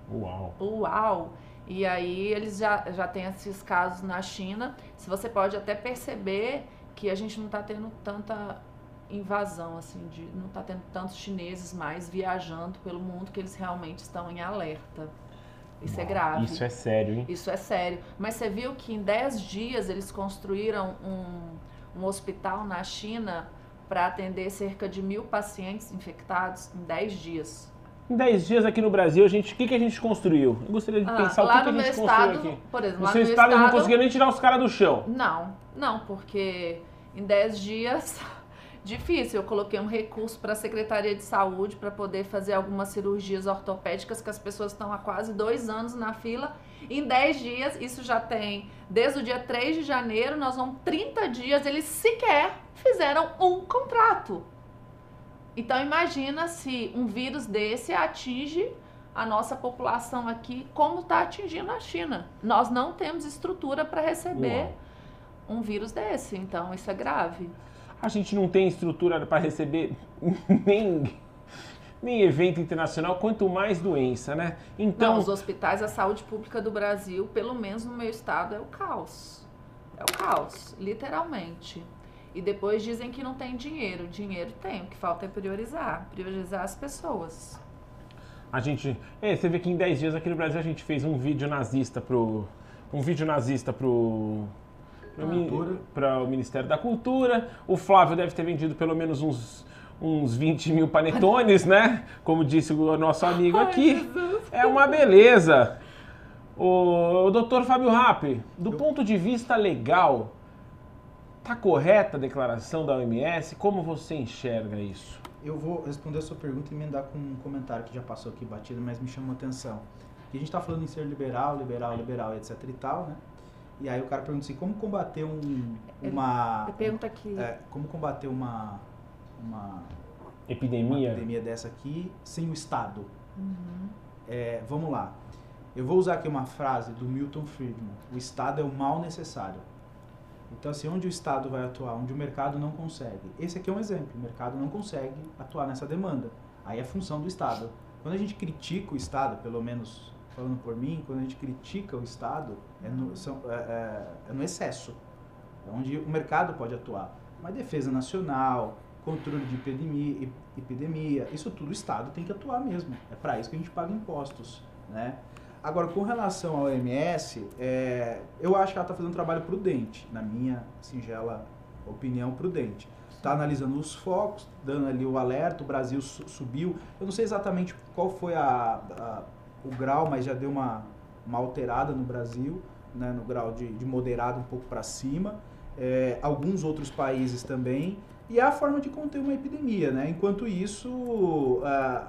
Uau. Uau! E aí eles já, já têm esses casos na China. Se você pode até perceber que a gente não está tendo tanta invasão, assim, de, não está tendo tantos chineses mais viajando pelo mundo que eles realmente estão em alerta. Isso é grave. Isso é sério, hein? Isso é sério. Mas você viu que em 10 dias eles construíram um, um hospital na China para atender cerca de mil pacientes infectados em 10 dias. Em 10 dias aqui no Brasil, a gente, o que, que a gente construiu? Eu gostaria de Ah, pensar o que, que a gente construiu estado, aqui. por exemplo, No lá seu no meu estado, não estado, conseguia nem tirar os caras do chão. Não, não, porque em 10 dias difícil. Eu coloquei um recurso para a Secretaria de Saúde para poder fazer algumas cirurgias ortopédicas que as pessoas estão há quase dois anos na fila. Em 10 dias, isso já tem, desde o dia 3 de janeiro, nós vamos 30 dias, eles sequer fizeram um contrato. Então imagina se um vírus desse atinge a nossa população aqui, como está atingindo a China. Nós não temos estrutura para receber Uau. um vírus desse, então isso é grave. A gente não tem estrutura para receber nem, nem evento internacional, quanto mais doença, né? Então, Não, os hospitais, a saúde pública do Brasil, pelo menos no meu estado, é o caos. É o caos, literalmente. E depois dizem que não tem dinheiro. Dinheiro tem, o que falta é priorizar priorizar as pessoas. a gente. É, você vê que em 10 dias aqui no Brasil a gente fez um vídeo nazista pro. Um vídeo nazista pro. Para o Ministério da Cultura. O Flávio deve ter vendido pelo menos uns, uns 20 mil panetones, né? Como disse o nosso amigo aqui. É uma beleza. O, o doutor Fábio Rapp, do ponto de vista legal, tá correta a declaração da OMS? Como você enxerga isso? Eu vou responder a sua pergunta e emendar com um comentário que já passou aqui batido, mas me chamou a atenção. E a gente está falando em ser liberal, liberal, liberal, etc e tal, né? E aí o cara pergunta assim, como combater um, uma... Ele pergunta aqui. é, como combater uma, uma, uma Epidemia? epidemia dessa aqui sem o Estado? Uhum. É, vamos lá. Eu vou usar aqui uma frase do Milton Friedman. O Estado é o mal necessário. Então, assim, onde o Estado vai atuar? Onde o mercado não consegue. Esse aqui é um exemplo. O mercado não consegue atuar nessa demanda. Aí é função do Estado. Quando a gente critica o Estado, pelo menos falando por mim, quando a gente critica o Estado, é no, são- é- é- é no excesso. É onde o mercado pode atuar. Mas defesa nacional, controle de epidemia, ep- epidemia, isso tudo o Estado tem que atuar mesmo. É para isso que a gente paga impostos, né? Agora, com relação ao OMS, é, eu acho que ela está fazendo um trabalho prudente, na minha singela opinião, prudente. Está analisando os focos, dando ali o alerta, o Brasil su- subiu. Eu não sei exatamente qual foi a, a- o grau, mas já deu uma, uma alterada no Brasil, né, no grau de, de moderado um pouco para cima. É, alguns outros países também. E é a forma de conter uma epidemia, né? Enquanto isso,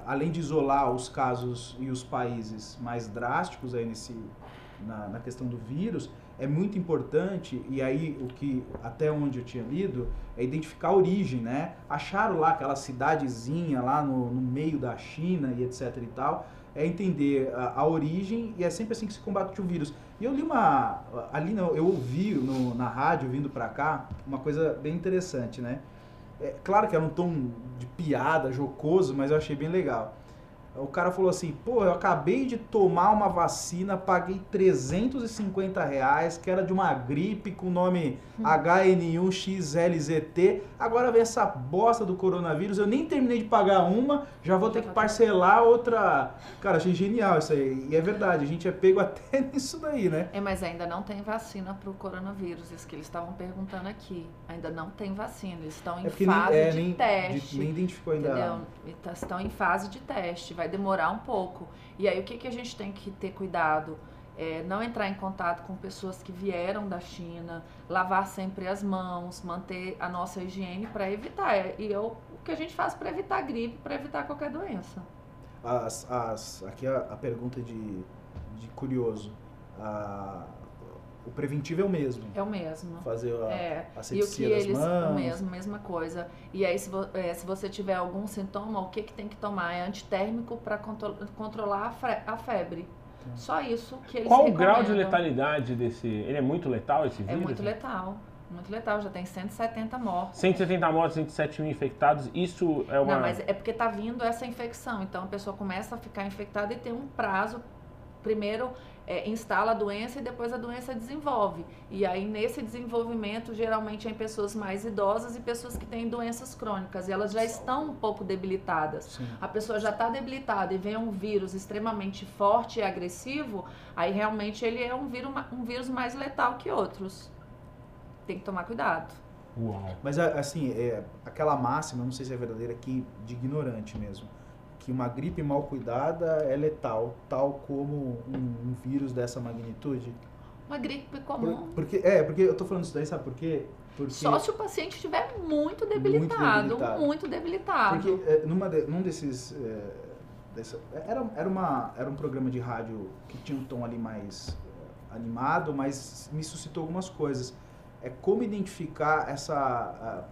além de isolar os casos e os países mais drásticos aí nesse, na, na questão do vírus, é muito importante, e aí o que até onde eu tinha lido, é identificar a origem, né? Acharam lá aquela cidadezinha lá no, no meio da China e etc e tal, é entender a, a origem e é sempre assim que se combate o vírus. E eu li uma, ali não, eu ouvi no, na rádio vindo pra cá, uma coisa bem interessante, né? É, claro que era um tom de piada, jocoso, mas eu achei bem legal. O cara falou assim, pô, eu acabei de tomar uma vacina, paguei 350 reais, que era de uma gripe com o nome HN1XLZT. Agora vem essa bosta do coronavírus, eu nem terminei de pagar uma, já vou ter que parcelar outra. Cara, achei genial isso aí. E é verdade, a gente é pego até nisso daí, né? É, mas ainda não tem vacina para o coronavírus, isso que eles estavam perguntando aqui. Ainda não tem vacina, eles estão em É fase nem, é, de nem, teste. de- nem identificou ainda. Entendeu? Tá- Estão em fase de teste, vai demorar um pouco. E aí o que, que a gente tem que ter cuidado? É não entrar em contato com pessoas que vieram da China, lavar sempre as mãos, manter a nossa higiene para evitar. É, E eu, o que a gente faz para evitar gripe, para evitar qualquer doença. As, as, aqui a, a pergunta de, de curioso. A- o preventivo é o mesmo. É o mesmo. Fazer a É, e o que eles. mãos. Mesmo, mesma coisa. E aí, se, vo- é, se você tiver algum sintoma, o que, que tem que tomar? É antitérmico para controlar a, fre- a febre. Só isso que eles Qual o grau de letalidade desse. Ele é muito letal esse É vírus? muito letal. Muito letal. Já tem 170 mortes. 170 mortes, 107 mil infectados. Isso é uma. Não, mas é porque tá vindo essa infecção. Então a pessoa começa a ficar infectada e tem um prazo primeiro é, instala a doença e depois a doença desenvolve. E aí, nesse desenvolvimento, geralmente é em pessoas mais idosas e pessoas que têm doenças crônicas. E elas já estão um pouco debilitadas. Sim. A pessoa já está debilitada e vem um vírus extremamente forte e agressivo, aí realmente ele é um vírus, um vírus mais letal que outros. Tem que tomar cuidado. Uau. Mas assim, é, aquela máxima, não sei se é verdadeira, que de ignorante mesmo. Que uma gripe mal cuidada é letal, tal como um, um vírus dessa magnitude. Uma gripe Por- comum. porque, é, porque eu tô falando isso daí, sabe por quê? Porque, Só se o paciente estiver muito debilitado, muito debilitado. porque é, numa de- num desses. é, dessa- era, era, uma, era um programa de rádio que tinha um tom ali mais é, animado, mas me suscitou algumas coisas. É como identificar essa, a-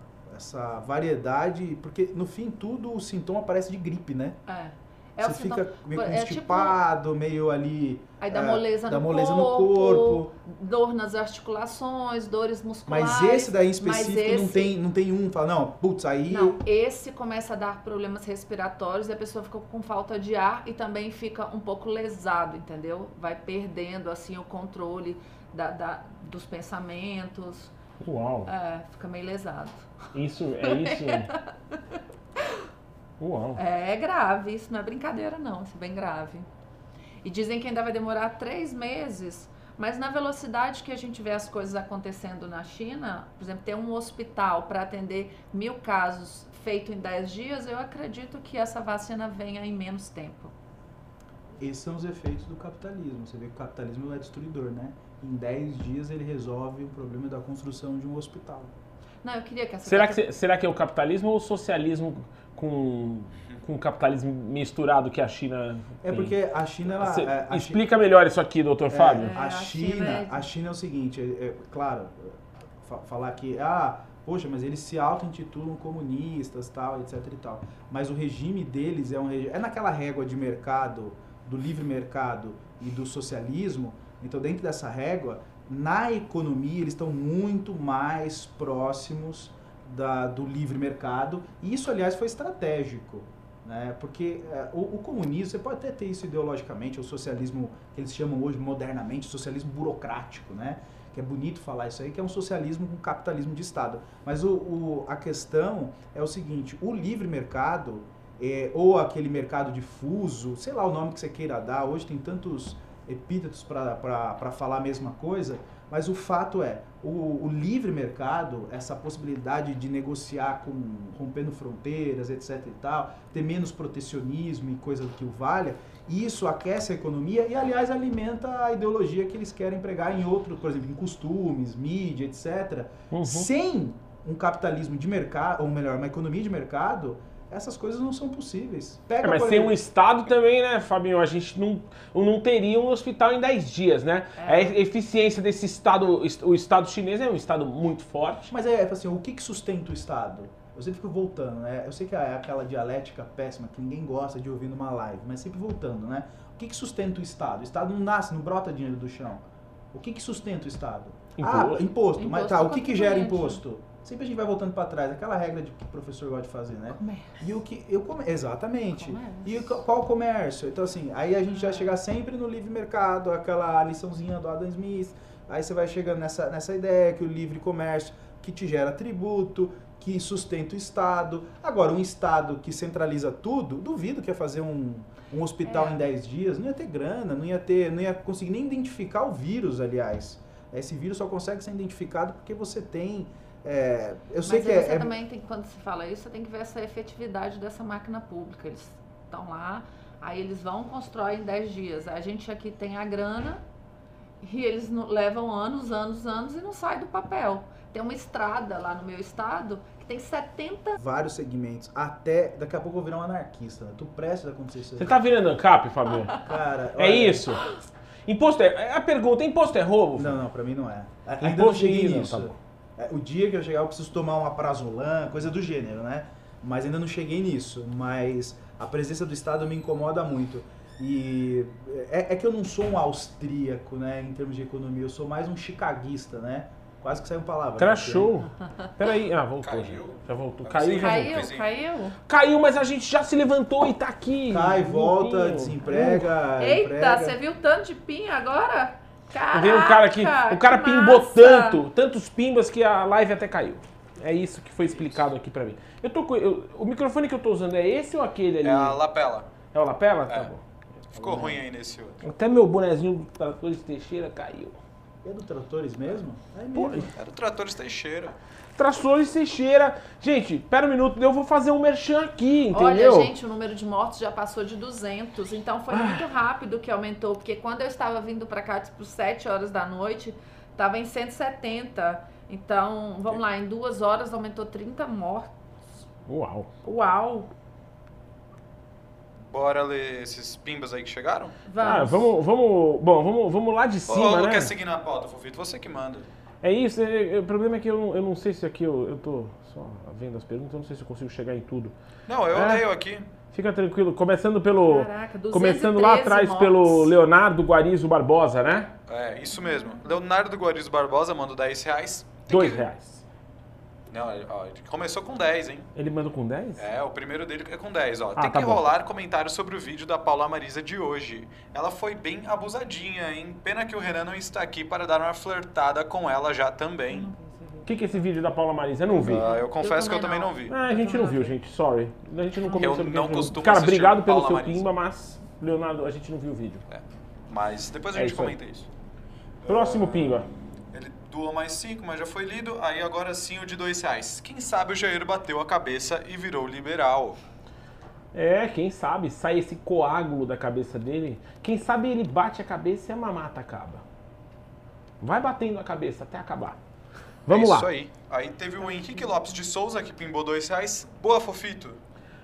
essa variedade, porque no fim tudo o sintoma parece de gripe, né? É. É Você sintoma- fica meio é tipo- constipado, meio ali. Aí dá é, moleza, dá no, moleza corpo, no corpo. dor nas articulações, dores musculares. Mas esse daí em específico não, esse- tem, não tem um, fala, não, putz, aí. Não, esse começa a dar problemas respiratórios e a pessoa fica com falta de ar e também fica um pouco lesado, entendeu? Vai perdendo assim o controle da, da- dos pensamentos, Uau. é, fica meio lesado. Isso, é isso. Uau. É, é grave, isso não é brincadeira não, isso é bem grave. E dizem que ainda vai demorar três meses, mas na velocidade que a gente vê as coisas acontecendo na China, por exemplo, ter um hospital para atender mil casos feito em dez dias, eu acredito que essa vacina venha em menos tempo. Esses são os efeitos do capitalismo. Você vê que o capitalismo é destruidor, né? Em 10 dias ele resolve o problema da construção de um hospital. Não, eu queria que essa Será que, será que é o capitalismo ou o socialismo com, com o capitalismo misturado que a China É tem? porque a China, ela. Você é, a explica melhor isso aqui, doutor Fábio. É, É, a, a China, China é- a China é o seguinte, é, é, claro, fa- falar que, ah, poxa, mas eles se auto-intitulam comunistas, tal, etc e tal. Mas o regime deles é um regime, é naquela régua de mercado, do livre mercado e do socialismo, então dentro dessa régua, na economia eles estão muito mais próximos da, do livre mercado, e isso, aliás, foi estratégico né? Porque é, o, o comunismo, você pode até ter isso ideologicamente, o socialismo que eles chamam hoje modernamente, socialismo burocrático, né? Que é bonito falar isso aí, que é um socialismo com capitalismo de Estado. Mas o, o- a questão é o seguinte, o livre mercado, é, ou aquele mercado difuso, sei lá o nome que você queira dar, hoje tem tantos epítetos para falar a mesma coisa, mas o fato é, o, o livre mercado, essa possibilidade de negociar com rompendo fronteiras, etc e tal, ter menos protecionismo e coisa que o valha, isso aquece a economia e, aliás, alimenta a ideologia que eles querem pregar em outros, por exemplo, em costumes, mídia, etc. Uhum. Sem um capitalismo de mercado, ou melhor, uma economia de mercado, essas coisas não são possíveis. Pega, É, mas sem um Estado também, né, Fabinho? A gente não, não teria um hospital em 10 dias, né? É. A eficiência desse Estado, o Estado chinês é um Estado muito forte. Mas é, assim, o que, que sustenta o Estado? Eu sempre fico voltando, né? Eu sei que é aquela dialética péssima que ninguém gosta de ouvir numa live, mas sempre voltando, né? O que, que sustenta o Estado? O Estado não nasce, não brota dinheiro do chão. O que, que sustenta o Estado? Ah, Imposto. imposto. Mas Imposto tá, o que, que gera imposto? Sempre a gente vai voltando para trás, aquela regra de que o professor gosta de fazer, né? Comércio. E o que eu come... exatamente. Comércio. E qual o comércio? Então assim, aí a gente vai chegar sempre no livre mercado, aquela liçãozinha do Adam Smith. Aí você vai chegando nessa nessa ideia que o livre comércio que te gera tributo, que sustenta o Estado. Agora, um Estado que centraliza tudo, duvido que ia fazer um, um hospital É. em 10 dias, não ia ter grana, não ia ter, não ia conseguir nem identificar o vírus, aliás. Esse vírus só consegue ser identificado porque você tem é, eu sei Mas que é, você é- também tem, quando se fala isso, você tem que ver essa efetividade dessa máquina pública. Eles estão lá, aí eles vão, constroem em 10 dias. A gente aqui tem a grana e eles não- levam anos, anos, anos e não sai do papel. Tem uma estrada lá no meu estado que tem 70 vários segmentos. Até daqui a pouco eu vou virar um anarquista. Né? Tu prestes a acontecer isso. aí. Você tá virando ANCAP, Fabinho? Cara, É olha- isso? Imposto é. A pergunta: imposto é roubo? Não, não, pra mim não é. Ainda não Imposto cheguei não, nisso. tá bom. É, O dia que eu chegar, eu preciso tomar uma prazolam, coisa do gênero, né? Mas ainda não cheguei nisso. Mas a presença do Estado me incomoda muito. E é, é que eu não sou um austríaco, né, em termos de economia, eu sou mais um chicaguista, né? Quase que saiu palavra. Crashou. Peraí. Ah, voltou. Caiu. gente. Já voltou. Caiu, já voltou. Caiu, caiu. Caiu, mas a gente já se levantou e tá aqui. Cai, volta, desemprega. Eita, emprega. você viu tanto de pin agora? Caraca, Veio um cara aqui, o cara que pimbou massa. tanto, tantos pimbas que a live até caiu. É isso que foi explicado aqui pra mim. Eu tô com, eu- o microfone que eu tô usando é esse ou aquele ali? É a lapela. É o lapela? Tá É. bom. Ficou ruim aí nesse outro. Até meu bonezinho do Tratores Teixeira caiu. É do Tratores mesmo? É Pô, mesmo. Era o Tratores Teixeira. Tratores Teixeira. Gente, pera um minuto, eu vou fazer um merchan aqui, Olha, entendeu? gente, o número de mortos já passou de 200, então foi muito rápido que aumentou, porque quando eu estava vindo para cá, tipo, 7 horas da noite, estava em 170. Então, vamos lá, em duas horas aumentou 30 mortos. Uau. Uau! Bora ler esses pimbas aí que chegaram? Vamos. Ah, vamos, vamos, bom, vamos, vamos lá de cima, Lu, né? quer seguir na pauta, Fofito? Você que manda. É isso, é- é- o problema é que eu não, eu não sei se aqui eu, eu tô só vendo as perguntas, eu não sei se eu consigo chegar em tudo. Não, eu É. leio aqui. Fica tranquilo, começando pelo. Caraca, 213 começando lá atrás mortos. pelo Leonardo Guarizo Barbosa, né? É, isso mesmo. Leonardo Guarizo Barbosa mandou 10 reais. Tem Dois que- reais. Não, ó, ele começou com 10, hein? Ele mandou com 10? É, o primeiro dele é com 10, ó. Ah, Tem tá que bom. rolar comentário sobre o vídeo da Paula Marisa de hoje. Ela foi bem abusadinha, hein? Pena que o Renan não está aqui para dar uma flertada com ela já também. O que, que é esse vídeo da Paula Marisa? Eu não vi. Ah, eu confesso que eu também não não. vi. Ah, a gente não viu, gente. Sorry. A gente não comentou Eu não costumo Cara, obrigado pelo Paula seu Marisa. pimba, mas, Leonardo, a gente não viu o vídeo. É. Mas depois a É gente isso aí. comenta isso. Próximo pimba. Doou mais 5, mas já foi lido. Aí agora sim o de 2 reais. Quem sabe o Jair bateu a cabeça e virou liberal. É, quem sabe sai esse coágulo da cabeça dele. Quem sabe ele bate a cabeça e a mamata acaba. Vai batendo a cabeça até acabar. Vamos é lá. Isso aí. Aí teve o Henrique Lopes de Souza que pimbou 2 reais. Boa, Fofito.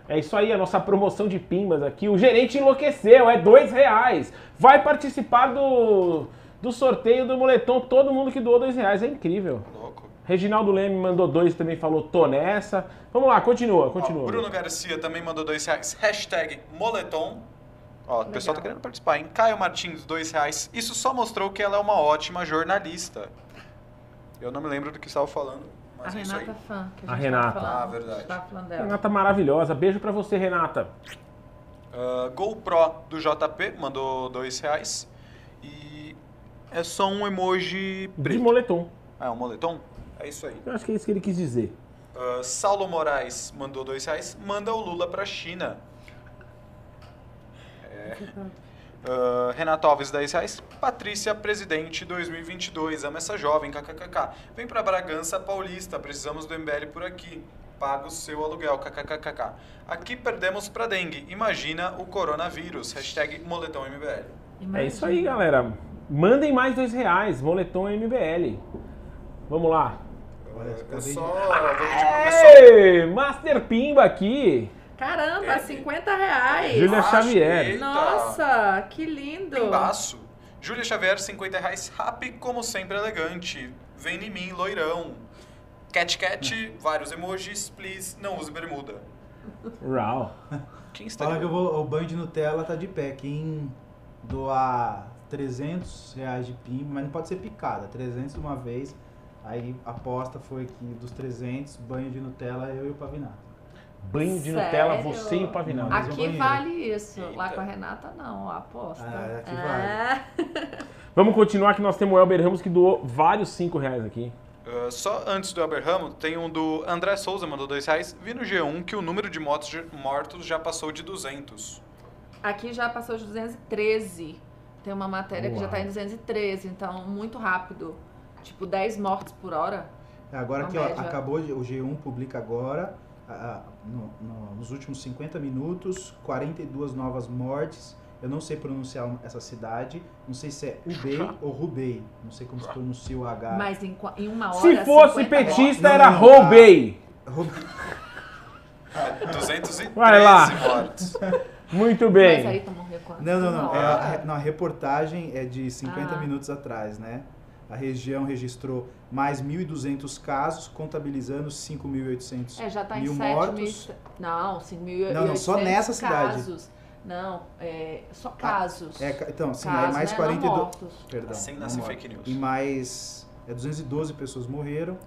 É isso aí, a nossa promoção de pimbas aqui. O gerente enlouqueceu, é dois reais. Vai participar do, do sorteio do moletom. Todo mundo que doou dois reais, é incrível. Louco. Reginaldo Leme mandou dois também, falou tô nessa. Vamos lá, continua, Ó, continua. Bruno Garcia também mandou 2 reais. Hashtag moletom. Ó, o pessoal tá querendo participar, hein? Caio Martins, 2 reais. Isso só mostrou que ela é uma ótima jornalista. Eu não me lembro do que estava falando, A mas é isso aí. Renata Fã, que a A gente Renata. tava falando. Ah, verdade. A gente tava falando dela. Renata maravilhosa. Beijo pra você, Renata. Ah, GoPro do JP mandou 2 reais. É só um emoji De preto. moletom. Ah, é um moletom? É isso aí. Eu acho que é isso que ele quis dizer. Ah, Saulo Moraes mandou 2 reais. Manda o Lula pra China. É. Ah, Renato Alves, 10 reais. Patrícia, presidente 2022. Ama essa jovem, kkkk. Vem pra Bragança Paulista, precisamos do MBL por aqui. Paga o seu aluguel, kkkk. Aqui perdemos pra dengue. Imagina o coronavírus. Hashtag moletom MBL. É isso aí, galera. Mandem mais dois reais. Moletom MBL. Vamos lá. Olha, só. Ei, Master Pimba aqui. Caramba, É. 50 reais. Júlia Xavier. eita. Nossa, que lindo. Pimbaço. Júlia Xavier, 50 reais. Rap, como sempre, elegante. Vem em mim, loirão. Cat Cat, vários emojis. Please, não use bermuda. Está Fala que eu vou, o banho de Nutella tá de pé. Quem doar 300 reais de pimba, mas não pode ser picada, 300 de uma vez. Aí a aposta foi que dos 300, banho de Nutella, eu e o Pavinato. Banho de Sério? Nutella, você e o Pavinado. Mas Aqui banheiro. vale isso. Lá Eita. com a Renata, não, a aposta. Ah, aqui É. Vamos continuar que nós temos o Elber Ramos que doou vários 5 reais aqui. Uh, só antes do Aberramo, tem um do André Souza, mandou dois reais. Vi no G1 que o número de motos mortos já passou de 200. Aqui já passou de 213. Tem uma matéria que já Uau. tá em 213, então muito rápido. Tipo, 10 mortes por hora. Agora aqui, ó, média. acabou, o G1 publica agora, ah, no- no- nos últimos 50 minutos, 42 novas mortes. Eu não sei pronunciar essa cidade, não sei se é Ubei ou Rubei, não sei como se pronuncia o H. Mas em, em uma hora. Se fosse 50 petista, Não, era roubei. Rubei. 213 Vai lá. mortos. Muito mortes. Mas aí bem. quanto? Não, não, não. É a, a- não, a reportagem é de 50 Ah. minutos atrás, né? A região registrou mais 1.200 casos, contabilizando 5.800 É, já tá em mil 7 mortos. mil. Não, 5.800 Não, não, só nessa cidade. casos. Não, é, só casos. É, ca- então, sim, aí casos, mais né? 42. Não mortos. Perdão. Assim nasce fake news. E mais É 212 pessoas morreram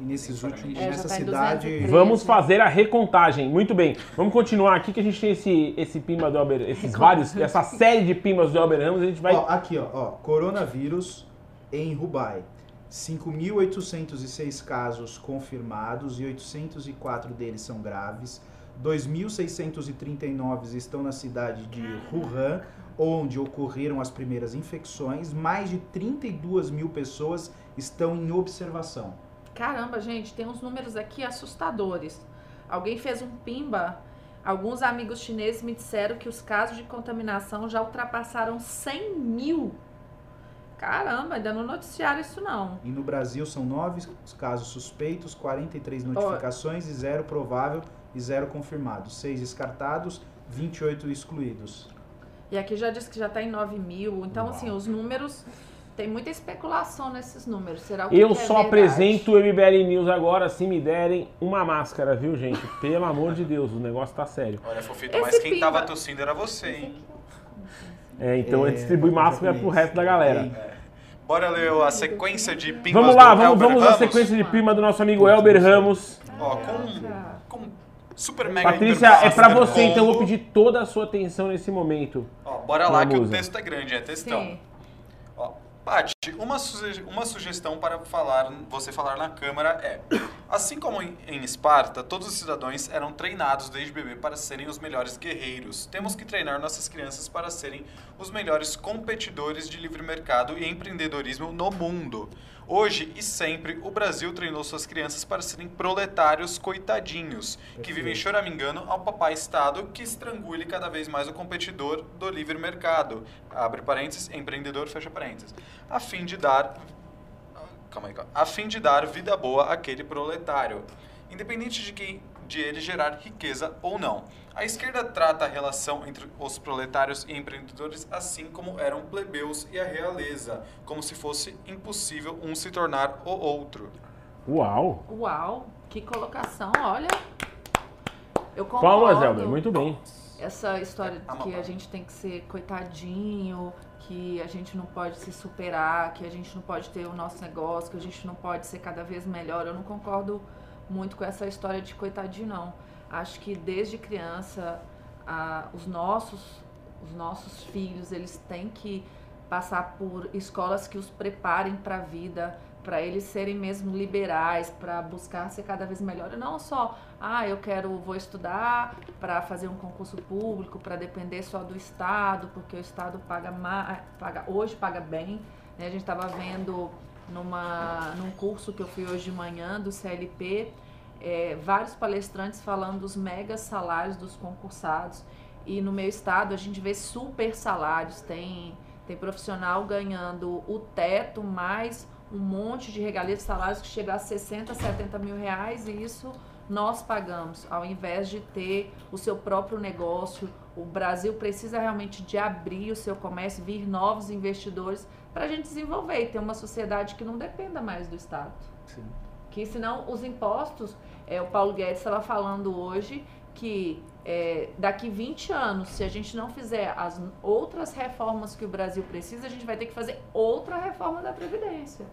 e nesses últimos, É, nessa tá cidade. 213. Vamos fazer a recontagem. Muito bem. Vamos continuar aqui que a gente tem esse, esse pimba do Elber, esses vários, essa série de pimbas do Elber Ramos, a gente vai Ó, aqui, ó, ó, coronavírus em Dubai. 5.806 casos confirmados e 804 deles são graves. 2.639 estão na cidade de Wuhan, onde ocorreram as primeiras infecções. Mais de 32 mil pessoas estão em observação. Caramba, gente, tem uns números aqui assustadores. Alguém fez um pimba. Alguns amigos chineses me disseram que os casos de contaminação já ultrapassaram 100 mil. Caramba, ainda não noticiaram isso não. E no Brasil são 9 casos suspeitos, 43 notificações e zero provável e zero confirmados. 6 descartados, 28 excluídos. E aqui já disse que já está em 9 mil. Então, Uau. assim, os números. Tem muita especulação nesses números. Será o que Eu que é só verdade? apresento o MBL News agora se me derem uma máscara, viu, gente? Pelo amor de Deus, o negócio tá sério. Olha, Fofito, Esse mas quem pimba- tava tossindo era você, hein? É, então É, distribui máscara pro resto da galera. Bem, Bora ler a sequência de pimbas Vamos lá, do vamos, vamos à sequência de pimba do nosso amigo Elber Ramos. Ó, com, com super mega Patrícia, é pra você, então eu vou pedir toda a sua atenção nesse momento. Ó, bora lá que o Vamos. texto é grande, é textão. Sim. Paty, uma, suge- uma sugestão para falar, você falar na Câmara é: assim como em, em Esparta, todos os cidadãos eram treinados desde bebê para serem os melhores guerreiros. Temos que treinar nossas crianças para serem os melhores competidores de livre mercado e empreendedorismo no mundo. Hoje e sempre, o Brasil treinou suas crianças para serem proletários coitadinhos, que vivem choramingando ao papai Estado que estrangule cada vez mais o competidor do livre mercado. Abre parênteses, empreendedor, fecha parênteses. A fim de dar. Calma aí, calma. A fim de dar vida boa àquele proletário. Independente de quem de ele gerar riqueza ou não. A esquerda trata a relação entre os proletários e empreendedores assim como eram plebeus e a realeza, como se fosse impossível um se tornar o outro. Uau! Uau, que colocação, olha. Eu concordo. Palmas, Elber, muito bem. Essa história de Ama que a gente tem que ser coitadinho, que a gente não pode se superar, que a gente não pode ter o nosso negócio, que a gente não pode ser cada vez melhor. Eu não concordo muito com essa história de coitadinho, não. Acho que desde criança, a- os nossos os nossos filhos, eles têm que passar por escolas que os preparem para a vida, para eles serem mesmo liberais, para buscar ser cada vez melhor. Não só, ah, eu quero, vou estudar para fazer um concurso público, para depender só do Estado, porque o Estado paga, paga hoje paga bem. né? A gente estava vendo numa, num curso que eu fui hoje de manhã do CLP, é, vários palestrantes falando dos mega salários dos concursados. E no meu estado a gente vê super salários, tem, tem profissional ganhando o teto mais um monte de regalias de salários que chega a 60, 70 mil reais e isso nós pagamos, ao invés de ter o seu próprio negócio. O Brasil precisa realmente de abrir o seu comércio, vir novos investidores para a gente desenvolver e ter uma sociedade que não dependa mais do Estado. Sim. Que senão os impostos, é, o Paulo Guedes estava falando hoje que é, daqui 20 anos, se a gente não fizer as outras reformas que o Brasil precisa, a gente vai ter que fazer outra reforma da Previdência.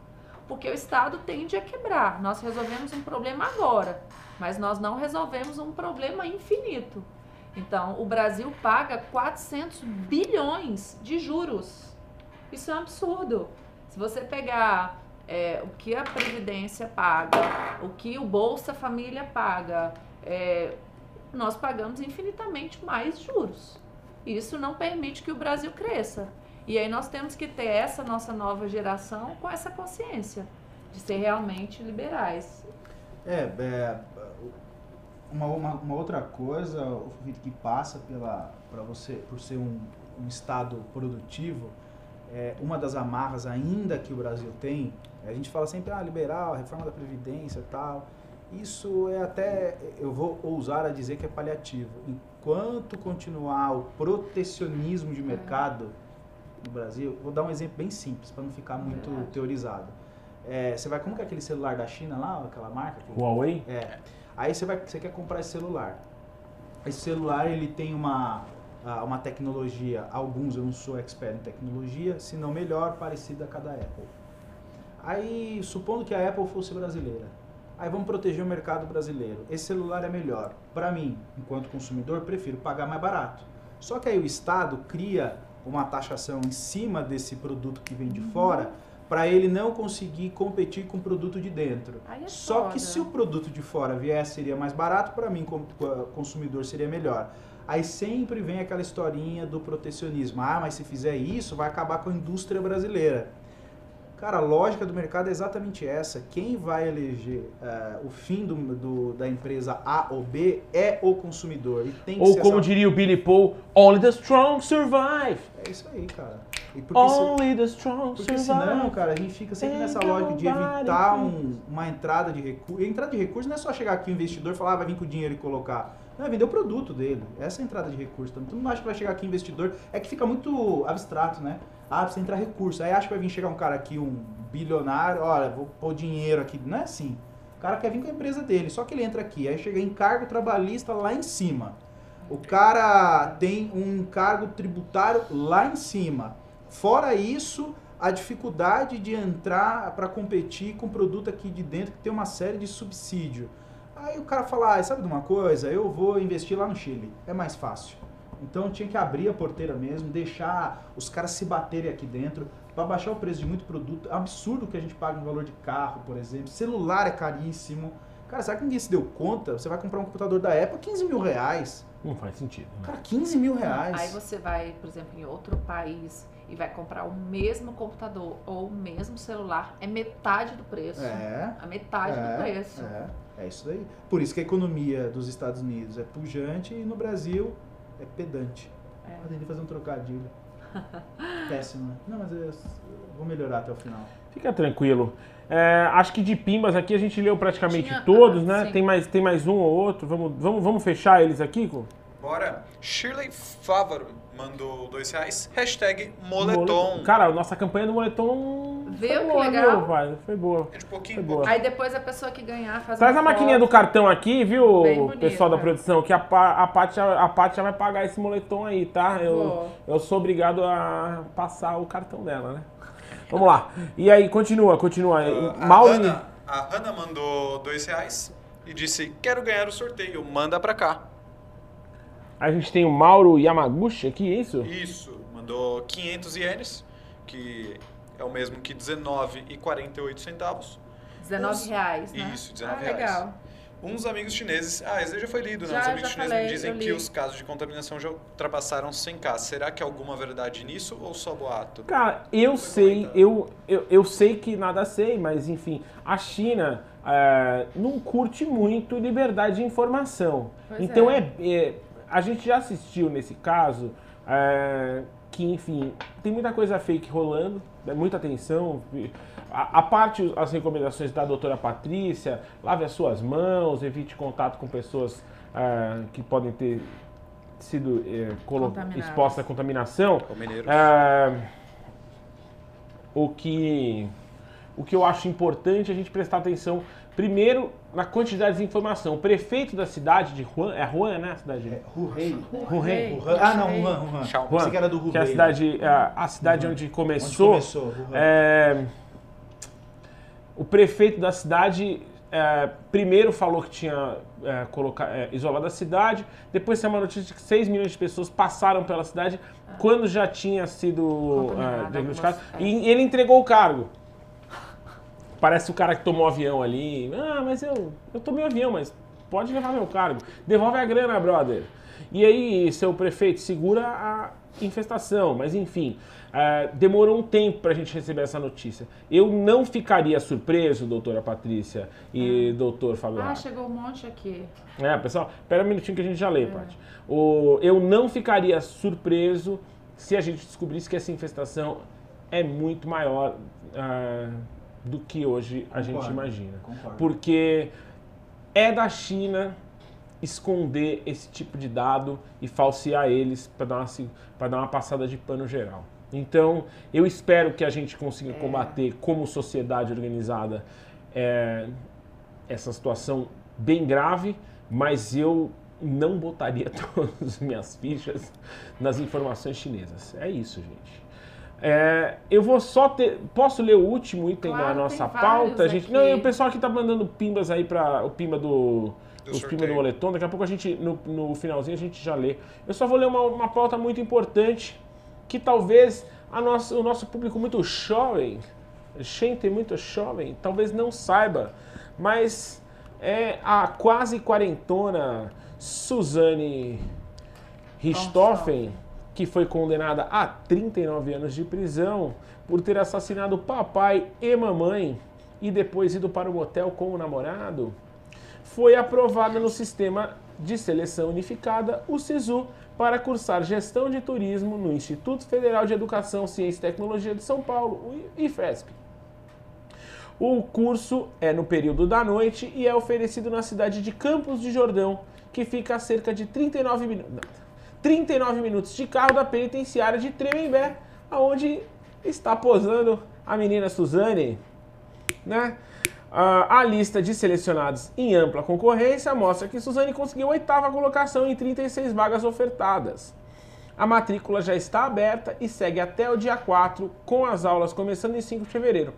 Porque o Estado tende a quebrar. Nós resolvemos um problema agora, mas nós não resolvemos um problema infinito. Então, o Brasil paga 400 bilhões de juros. Isso é um absurdo. Se você pegar é, o que a Previdência paga, o que o Bolsa Família paga, é, nós pagamos infinitamente mais juros. Isso não permite que o Brasil cresça. E aí nós temos que ter essa nossa nova geração com essa consciência de ser realmente liberais. É, é, uma, uma, uma outra coisa, que passa pela para você por ser um, um estado produtivo, é, uma das amarras ainda que o Brasil tem, a gente fala sempre ah liberal, reforma da previdência, e tal. Isso é até eu vou ousar a dizer que é paliativo. Enquanto continuar o protecionismo de mercado no Brasil, vou dar um exemplo bem simples para não ficar muito Verdade. teorizado. É, você vai como que é aquele celular da China lá, aquela marca? que- Huawei? é. Aí você vai, você quer comprar esse celular. Esse celular ele tem uma ah, uma tecnologia, alguns eu não sou expert em tecnologia, se não melhor, parecida a da Apple. Aí, supondo que a Apple fosse brasileira, aí vamos proteger o mercado brasileiro. Esse celular é melhor. Para mim, enquanto consumidor, prefiro pagar mais barato. Só que aí o Estado cria uma taxação em cima desse produto que vem de fora para ele não conseguir competir com o produto de dentro. É Só foda. que se o produto de fora viesse, seria mais barato, para mim, como consumidor, seria melhor. Aí sempre vem aquela historinha do protecionismo. Ah, mas se fizer isso, vai acabar com a indústria brasileira. Cara, a lógica do mercado é exatamente essa. Quem vai eleger eh, o fim do, do- da empresa A ou B é o consumidor. E tem Ou como essa- diria o Billy Paul, only the strong survive. É isso aí, cara. Porque se- Only the strong Porque survive. senão, cara, a gente fica sempre nessa lógica de evitar it. um- uma entrada de recurso. E entrada de recurso não é só chegar aqui o investidor e falar, ah, vai vir com o dinheiro e colocar. Não, é vender o produto dele. Essa é a entrada de recurso. Então, tu não acha que vai chegar aqui investidor. É que fica muito abstrato, né? Ah, precisa entrar recurso. Aí acha que vai vir chegar um cara aqui, um bilionário, olha, vou pôr dinheiro aqui. Não é assim. O cara quer vir com a empresa dele, só que ele entra aqui. Aí chega encargo trabalhista lá em cima. O cara tem um encargo tributário lá em cima. Fora isso, a dificuldade de entrar para competir com produto aqui de dentro que tem uma série de subsídio. Aí o cara fala, ah, sabe de uma coisa? Eu vou investir lá no Chile. É mais fácil. Então tinha que abrir a porteira mesmo, deixar os caras se baterem aqui dentro para baixar o preço de muito produto. É absurdo que a gente paga no valor de carro, por exemplo. Celular é caríssimo. Cara, será que ninguém se deu conta? Você vai comprar um computador da Apple, 15 mil reais. Não faz sentido. né? Cara, 15 mil reais. Aí você vai, por exemplo, em outro país e vai comprar o mesmo computador ou o mesmo celular, é metade do preço. É. A metade do preço. É, é isso aí. Por isso que a economia dos Estados Unidos é pujante e no Brasil é pedante. É. Eu tentei fazer um trocadilho. Péssimo, né? Não, mas eu vou melhorar até o final. Fica tranquilo. É, acho que de pimbas aqui a gente leu praticamente Tinha- todos, ah, né? sim. Tem mais, tem mais um ou outro. Vamos, vamos, vamos fechar eles aqui, Co? Bora. Shirley Fávaro mandou dois reais. Hashtag moletom. Cara, a nossa campanha do moletom. Viu foi que boa, legal? viu, pai? Foi boa. É de pouquinho Foi boa. Aí depois a pessoa que ganhar faz Traz uma a maquininha do cartão aqui, viu, Bem bonita. pessoal da produção? Que a, a, Paty, a já vai pagar esse moletom aí, tá? Eu, eu sou obrigado a passar o cartão dela, né? Vamos lá. E aí, continua, continua. Uh, a, Hannah, a Hannah mandou dois reais e disse: Quero ganhar o sorteio, manda pra cá. A gente tem o Mauro Yamaguchi aqui, é isso? Isso, mandou 500 ienes, que é o mesmo que 19,48 centavos. 19 reais, né? Isso, 19 ah, reais. legal. Uns amigos chineses. Ah, esse aí já foi lido, né? Já, Os amigos já chineses falei, me dizem que os casos de contaminação já ultrapassaram 100k. Será que há alguma verdade nisso ou só boato? Cara, eu sei, eu, eu, eu sei que nada sei, mas enfim, a China é, não curte muito liberdade de informação. Pois então é. é. é- a gente já assistiu nesse caso é, que, enfim, tem muita coisa fake rolando, né, muita atenção. A, a parte, as recomendações da doutora Patrícia, lave as suas mãos, evite contato com pessoas é, que podem ter sido colo- Contaminadas. expostas à contaminação. É, o que o que eu acho importante é a gente prestar atenção primeiro na quantidade de informação. O prefeito da cidade de Wuhan, é Wuhan, né? A cidade É. Wuhan. Wuhan. Ah, não, Wuhan, Wuhan. Tchau. Pensei que era do Hurrei. que é a cidade, a, a cidade Wuhan. onde Onde começou. começou, Wuhan. É, o prefeito da cidade é, primeiro falou que tinha é, coloca- é, isolado a cidade, depois saiu uma notícia de que 6 milhões de pessoas passaram pela cidade quando já tinha sido é, diagnosticado. algumas- é. E ele entregou o cargo. Parece o cara que tomou o avião ali. Ah, mas eu, eu tomei o avião, mas pode levar meu cargo. Devolve a grana, brother. E aí, seu prefeito, segura a infestação. Mas enfim, é, demorou um tempo pra gente receber essa notícia. Eu não ficaria surpreso, doutora Patrícia e doutor Fábio Ah, chegou um monte aqui. É, pessoal, espera um minutinho que a gente já lê, Paty. O, eu não ficaria surpreso se a gente descobrisse que essa infestação é muito maior ah, do que hoje a gente Concordo, imagina. concordo. Porque é da China esconder esse tipo de dado e falsear eles para dar, uma dar uma passada de pano geral. Então, eu espero que a gente consiga combater, como sociedade organizada, é, essa situação bem grave, mas eu não botaria todas as minhas fichas nas informações chinesas. É isso, gente. É, eu vou só ter. Posso ler o último item Claro, da nossa pauta? A gente, aqui. não, e o pessoal aqui tá mandando pimbas aí para o pimba do. Do os pimba do moletom. Daqui a pouco a gente, no, no finalzinho, a gente já lê. Eu só vou ler uma, uma pauta muito importante que talvez a nossa, o nosso público muito jovem, gente muito jovem, talvez não saiba, mas é a quase quarentona Suzane Richthofen, que foi condenada a 39 anos de prisão por ter assassinado papai e mamãe e depois ido para o motel com o namorado, foi aprovada no sistema de seleção unificada, o SISU, para cursar gestão de turismo no Instituto Federal de Educação, Ciência e Tecnologia de São Paulo, IFESP. O curso é no período da noite e é oferecido na cidade de Campos de Jordão, que fica a cerca de 39 minutos. 39 minutos de carro da penitenciária de Tremembé, aonde está posando a menina Suzane, né? A lista de selecionados em ampla concorrência mostra que Suzane conseguiu a oitava colocação em 36 vagas ofertadas. A matrícula já está aberta e segue até o dia 4, com as aulas começando em 5 de fevereiro.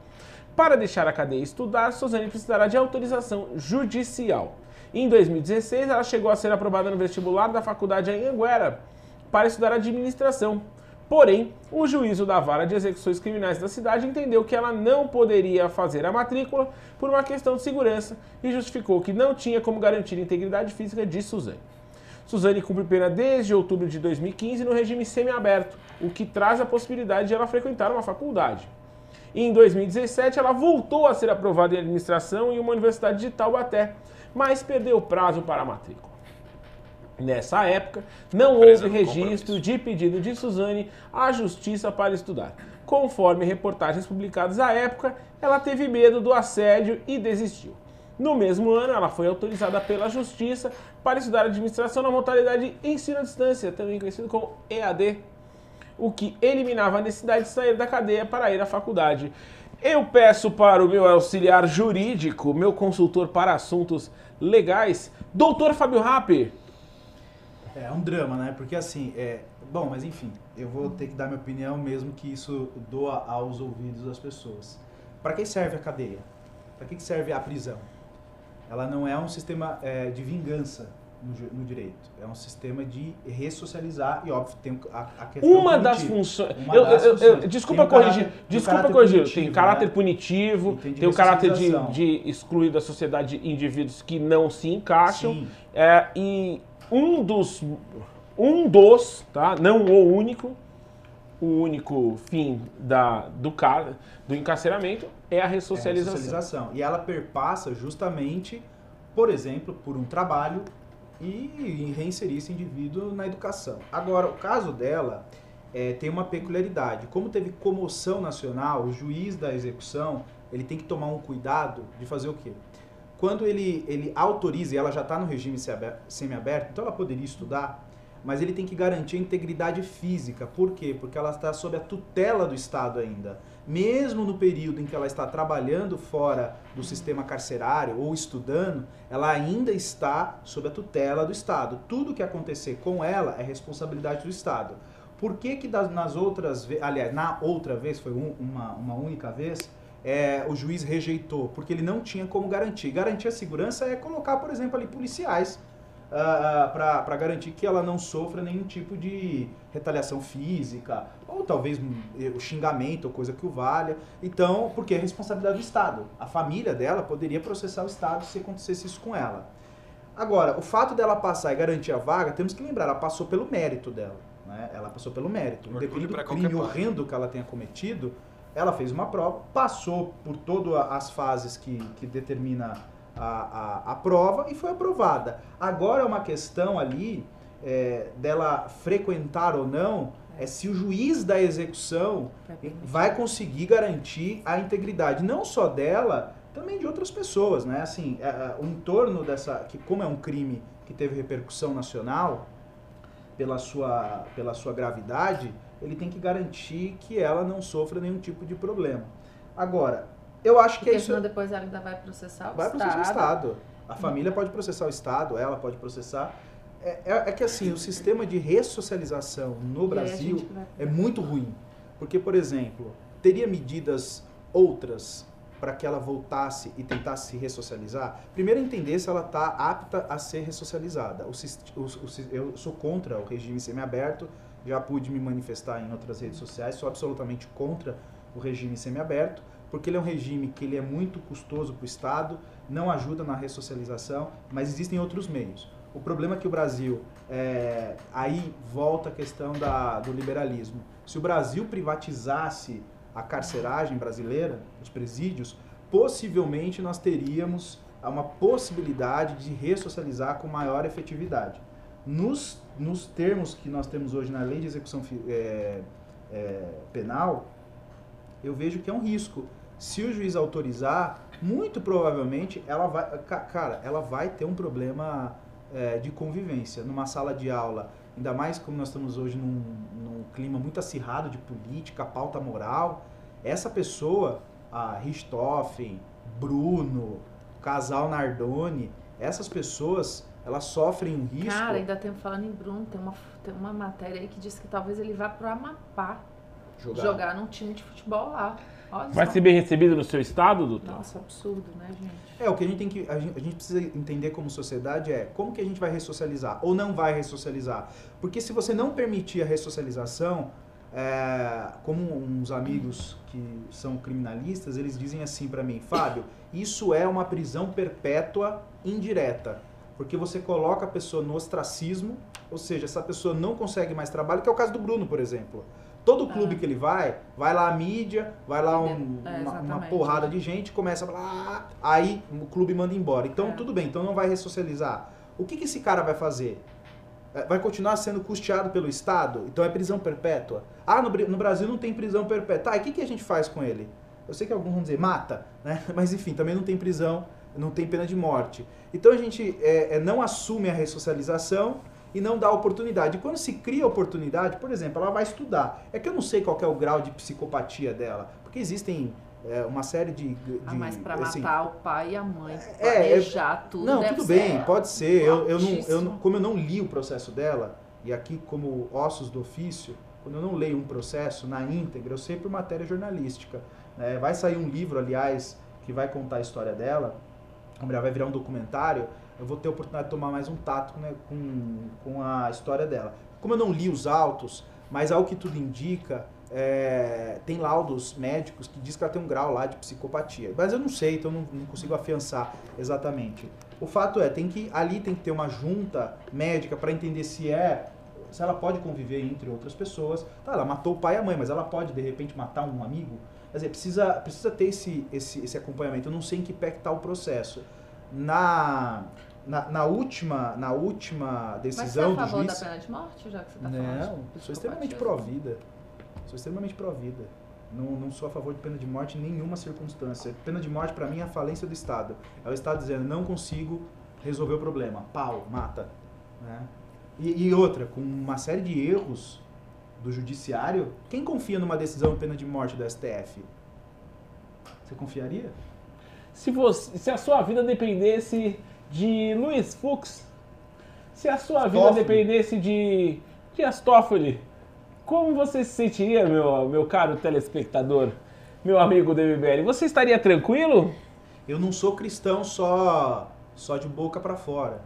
Para deixar a cadeia estudar, Suzane precisará de autorização judicial. Em 2016, ela chegou a ser aprovada no vestibular da faculdade Anhanguera para estudar administração. Porém, o juízo da vara de execuções criminais da cidade entendeu que ela não poderia fazer a matrícula por uma questão de segurança e justificou que não tinha como garantir a integridade física de Suzane. Suzane cumpre pena desde outubro de 2015 no regime semiaberto, o que traz a possibilidade de ela frequentar uma faculdade. E em 2017, ela voltou a ser aprovada em administração em uma universidade de Taubaté, mas perdeu o prazo para a matrícula. Nessa época, não houve registro de pedido de Suzane à justiça para estudar. Conforme reportagens publicadas à época, ela teve medo do assédio e desistiu. No mesmo ano, ela foi autorizada pela Justiça para estudar administração na modalidade ensino à distância, também conhecido como EAD, o que eliminava a necessidade de sair da cadeia para ir à faculdade. Eu peço para o meu auxiliar jurídico, meu consultor para assuntos legais, doutor Fábio Rappi. É um drama, né? Porque assim, é. Bom, mas enfim, eu vou ter que dar minha opinião mesmo que isso doa aos ouvidos das pessoas. Para que serve a cadeia? Para que serve a prisão? Ela não é um sistema é, de vingança no, no direito. É um sistema de ressocializar e, óbvio, tem a, a questão Uma das punitiva. funções. Uma eu- das eu- eu- funções. desculpa corrigir. caráter- desculpa caráter corrigir. punitivo, tem caráter né? punitivo, E tem tem o caráter de, ressocialização. de excluir da sociedade indivíduos que não se encaixam. É, e um dos. Um dos, tá? Não o único. O único fim da, do, car, do encarceramento é a É a ressocialização. socialização. E ela perpassa justamente, por exemplo, por um trabalho e reinserir esse indivíduo na educação. Agora, o caso dela é, tem uma peculiaridade. Como teve comoção nacional, o juiz da execução ele tem que tomar um cuidado de fazer o quê? Quando ele, ele autoriza, e ela já está no regime semi- semiaberto, então ela poderia estudar, mas ele tem que garantir a integridade física. Por quê? Porque ela está sob a tutela do Estado ainda. Mesmo no período em que ela está trabalhando fora do sistema carcerário ou estudando, ela ainda está sob a tutela do Estado. Tudo que acontecer com ela é responsabilidade do Estado. Por que que nas outras aliás, na outra vez, foi um- uma, uma única vez, é, o juiz rejeitou? Porque ele não tinha como garantir. Garantir a segurança é colocar, por exemplo, ali policiais para garantir que ela não sofra nenhum tipo de retaliação física, ou talvez hum, o xingamento, ou coisa que o valha. Então, porque é responsabilidade do Estado. A família dela poderia processar o Estado se acontecesse isso com ela. Agora, o fato dela passar e garantir a vaga, temos que lembrar, ela passou pelo mérito dela. Né? Ela passou pelo mérito. Independente do crime horrendo que ela tenha cometido, ela fez uma prova, passou por todas as fases que, que determina a, a, a prova e foi aprovada. Agora é uma questão ali é, dela frequentar ou não, é se o juiz da execução vai conseguir garantir a integridade, não só dela, também de outras pessoas, né? Assim, é, é, o entorno dessa, que como é um crime que teve repercussão nacional pela sua, pela sua gravidade, ele tem que garantir que ela não sofra nenhum tipo de problema. Agora, eu acho que é isso. senão depois ela ainda vai processar o Vai Estado. processar o Estado. A família pode processar o Estado, ela pode processar. É, é- é que assim, o sistema de ressocialização no E Brasil vai- é muito ruim. Porque, por exemplo, teria medidas outras para que ela voltasse e tentasse se ressocializar? Primeiro, entender se ela está apta a ser ressocializada. O, o- o eu sou contra o regime semiaberto, já pude me manifestar em outras redes sociais, sou absolutamente contra o regime semiaberto, porque ele é um regime que ele é muito custoso para o Estado, não ajuda na ressocialização, mas existem outros meios. O problema é que o Brasil, é, aí volta a questão da, do liberalismo. Se o Brasil privatizasse a carceragem brasileira, os presídios, possivelmente nós teríamos uma possibilidade de ressocializar com maior efetividade. Nos, nos termos que nós temos hoje na lei de execução é, é, penal, eu vejo que é um risco. Se o juiz autorizar, muito provavelmente ela vai, ca- cara, ela vai ter um problema é, de convivência numa sala de aula, ainda mais como nós estamos hoje num, num clima muito acirrado de política, pauta moral. Essa pessoa, a Richthofen, Bruno, casal Nardoni, essas pessoas, elas sofrem um risco. Cara, ainda tem falando em Bruno, tem uma, tem uma matéria aí que diz que talvez ele vá pro Amapá jogar, num time de futebol lá. Olha Vai só. ser bem recebido no seu estado, doutor? Nossa, absurdo, né, gente? É, o que a gente tem que. A gente, a gente precisa entender como sociedade é como que a gente vai ressocializar ou não vai ressocializar. Porque se você não permitir a ressocialização, é, como uns amigos que são criminalistas, eles dizem assim pra mim, Fábio, isso é uma prisão perpétua indireta. Porque você coloca a pessoa no ostracismo, ou seja, essa pessoa não consegue mais trabalho, que é o caso do Bruno, por exemplo. Todo clube que ele vai, vai lá a mídia, vai lá um- É, uma, uma porrada de gente, começa a falar, aí o clube manda embora. Então, É. tudo bem, então não vai ressocializar. O que, que esse cara vai fazer? É, Vai continuar sendo custeado pelo Estado? Então é prisão perpétua? Ah, no, no Brasil não tem prisão perpétua. Tá, e o que, que a gente faz com ele? Eu sei que alguns vão dizer mata, né? Mas enfim, também não tem prisão, não tem pena de morte. Então a gente é, é, não assume a ressocialização e não dá oportunidade. E quando se cria oportunidade, por exemplo, ela vai estudar. É que eu não sei qual é o grau de psicopatia dela, porque existem é, uma série de. de Ah, mas pra assim, matar o pai e a mãe, É, planejar tudo. não, tudo bem, pode ser. Eu, eu não, eu como eu não li o processo dela, e aqui como ossos do ofício, quando eu não leio um processo na íntegra, eu sei por matéria jornalística. né? vai sair um livro, aliás, que vai contar a história dela, vai virar um documentário, eu vou ter a oportunidade de tomar mais um tato né, com, com a história dela. Como eu não li os autos, mas ao que tudo indica, é, tem laudos médicos que diz que ela tem um grau lá de psicopatia. Mas eu não sei, então não, não consigo afiançar exatamente. O fato é, tem que ali tem que ter uma junta médica para entender se é se ela pode conviver entre outras pessoas. Tá, ela matou o pai e a mãe, mas ela pode de repente matar um amigo. Quer dizer, precisa, precisa ter esse, esse, esse acompanhamento. Eu não sei em que pé que tá o processo. Na, na, na última, na última Mas você é decisão a do favor juiz. da pena de morte, já que você tá falando? Não, de sou extremamente pró-vida. Sou extremamente pró-vida. Não, não sou a favor de pena de morte em nenhuma circunstância. Pena de morte, para mim, é a falência do Estado. É o Estado dizendo, não consigo resolver o problema. Pau, mata. Né? E, e outra, com uma série de erros do judiciário, quem confia numa decisão de pena de morte do STF? Você confiaria? Se, você, se a sua vida dependesse de Luiz Fux, se a sua vida Toffoli. dependesse de Dias Toffoli, como você se sentiria, meu, meu caro telespectador, meu amigo do MBL? Você estaria tranquilo? Eu não sou cristão só só de boca para fora.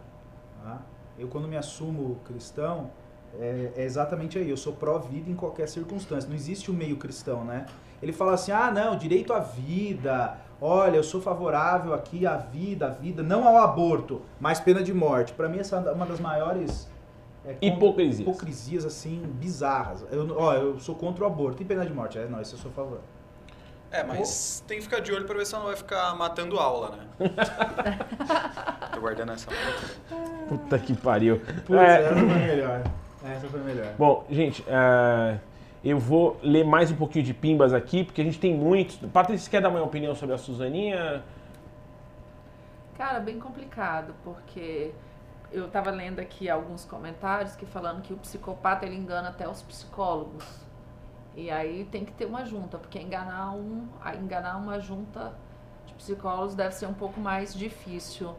tá? Eu quando me assumo cristão é, é exatamente aí. Eu sou pró-vida em qualquer circunstância. Não existe o meio cristão, né? Ele fala assim: ah, não, direito à vida. Olha, eu sou favorável aqui à vida, à vida, não ao aborto, mas pena de morte. Para mim essa é uma das maiores é, contra- Hipocrisias. hipocrisias assim bizarras. Eu, ó, eu sou contra o aborto e pena de morte. É, não, isso eu sou a favor. É, mas tem que ficar de olho pra ver se ela não vai ficar matando aula, né? Tô guardando essa. Puta que pariu. Putz, É, essa foi melhor. Essa foi melhor. Bom, gente, é, eu vou ler mais um pouquinho de pimbas aqui, porque a gente tem muitos. Patrícia, quer dar uma opinião sobre a Suzaninha? Cara, bem complicado, porque eu tava lendo aqui alguns comentários que falando que o psicopata ele engana até os psicólogos. E aí tem que ter uma junta, porque enganar um, enganar uma junta de psicólogos deve ser um pouco mais difícil.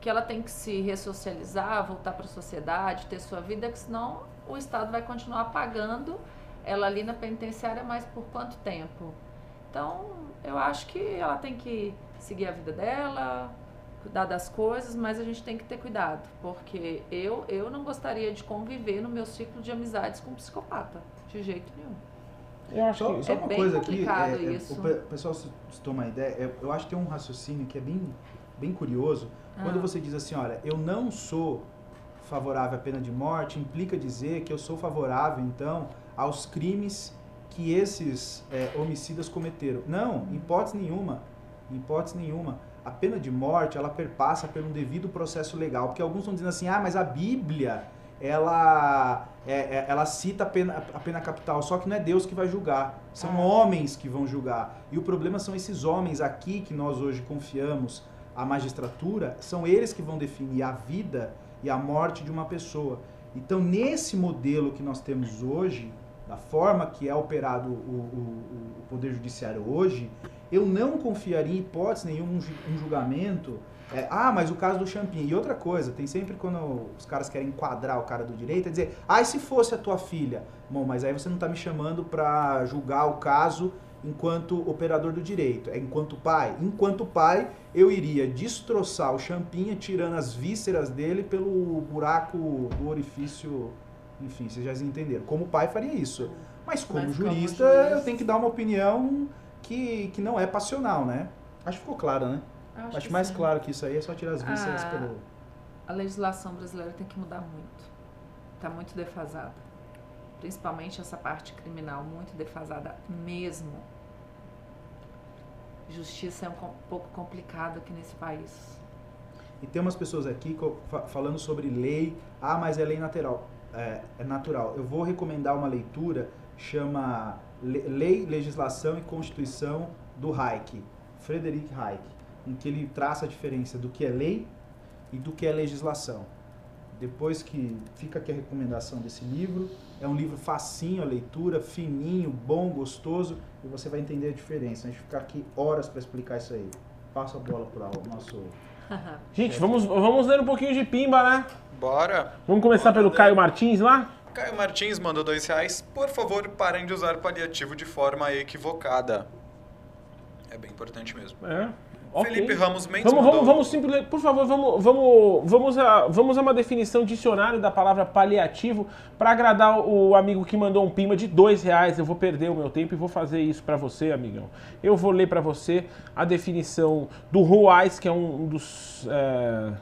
Que ela tem que se ressocializar, voltar para a sociedade, ter sua vida, que senão o Estado vai continuar pagando ela ali na penitenciária, mas por quanto tempo? Então, eu acho que ela tem que seguir a vida dela, cuidar das coisas, mas a gente tem que ter cuidado, porque eu, eu não gostaria de conviver no meu ciclo de amizades com um psicopata, de jeito nenhum. Eu acho Só, que. só É uma bem coisa aqui, complicado é, é, isso. o pe- o pessoal se, se toma uma ideia, é, eu acho que tem um raciocínio que é bem, bem curioso. Quando Ah. você diz assim, olha, eu não sou favorável à pena de morte, implica dizer que eu sou favorável, então, aos crimes que esses é, homicidas cometeram. Não, em hipótese nenhuma. Em hipótese nenhuma. A pena de morte, ela perpassa por um devido processo legal. Porque alguns estão dizendo assim, ah, mas a Bíblia, ela, é, é, ela cita a pena, a pena capital, só que não é Deus que vai julgar. São Ah. homens que vão julgar. E o problema são esses homens aqui que nós hoje confiamos à magistratura, são eles que vão definir a vida e a morte de uma pessoa. Então, nesse modelo que nós temos hoje, da forma que é operado o, o- o Poder Judiciário hoje, eu não confiaria em hipótese nenhuma um, ju- julgamento. é, ah, mas o caso do Champin. E outra coisa, tem sempre quando os caras querem enquadrar o cara do direito, é dizer, ah, e se fosse a tua filha? Bom, mas aí você não está me chamando para julgar o caso enquanto operador do direito, é enquanto pai. Enquanto pai, eu iria destroçar o Champinha, tirando as vísceras dele pelo buraco do orifício. Enfim, vocês já entenderam. Como pai faria isso. Mas como Mas como jurista, eu tenho que dar uma opinião que, que não é passional, né? Acho que ficou claro, né? Acho, Acho, que mais sim. claro que isso aí é só tirar as vísceras Ah. pelo. A legislação brasileira tem que mudar muito. Está muito defasada. Principalmente essa parte criminal, muito defasada mesmo. Justiça é um pouco complicado aqui nesse país. E tem umas pessoas aqui falando sobre lei. Ah, mas é lei natural. É, é natural. Eu vou recomendar uma leitura, chama Le- Lei, Legislação e Constituição do Hayek, Frederick Hayek, em que ele traça a diferença do que é lei e do que é legislação. Depois que fica aqui a recomendação desse livro, é um livro facinho a leitura, fininho, bom, gostoso, e você vai entender a diferença. A gente ficar aqui horas para explicar isso aí. Passa a bola para o nosso Gente, vamos, vamos ler um pouquinho de pimba, né? Bora! Vamos começar pelo Caio Martins lá? Caio Martins mandou dois reais. Por favor, parem de usar paliativo de forma equivocada. É bem importante mesmo. É. Felipe Ramos Mendes Vamos, mandou... vamos, vamos por favor, vamos, vamos, vamos, a, vamos a uma definição dicionário da palavra paliativo para agradar o amigo que mandou um pima de dois reais. Eu vou perder o meu tempo e vou fazer isso para você, amigão. Eu vou ler para você a definição do Ruais, que é um, um dos é,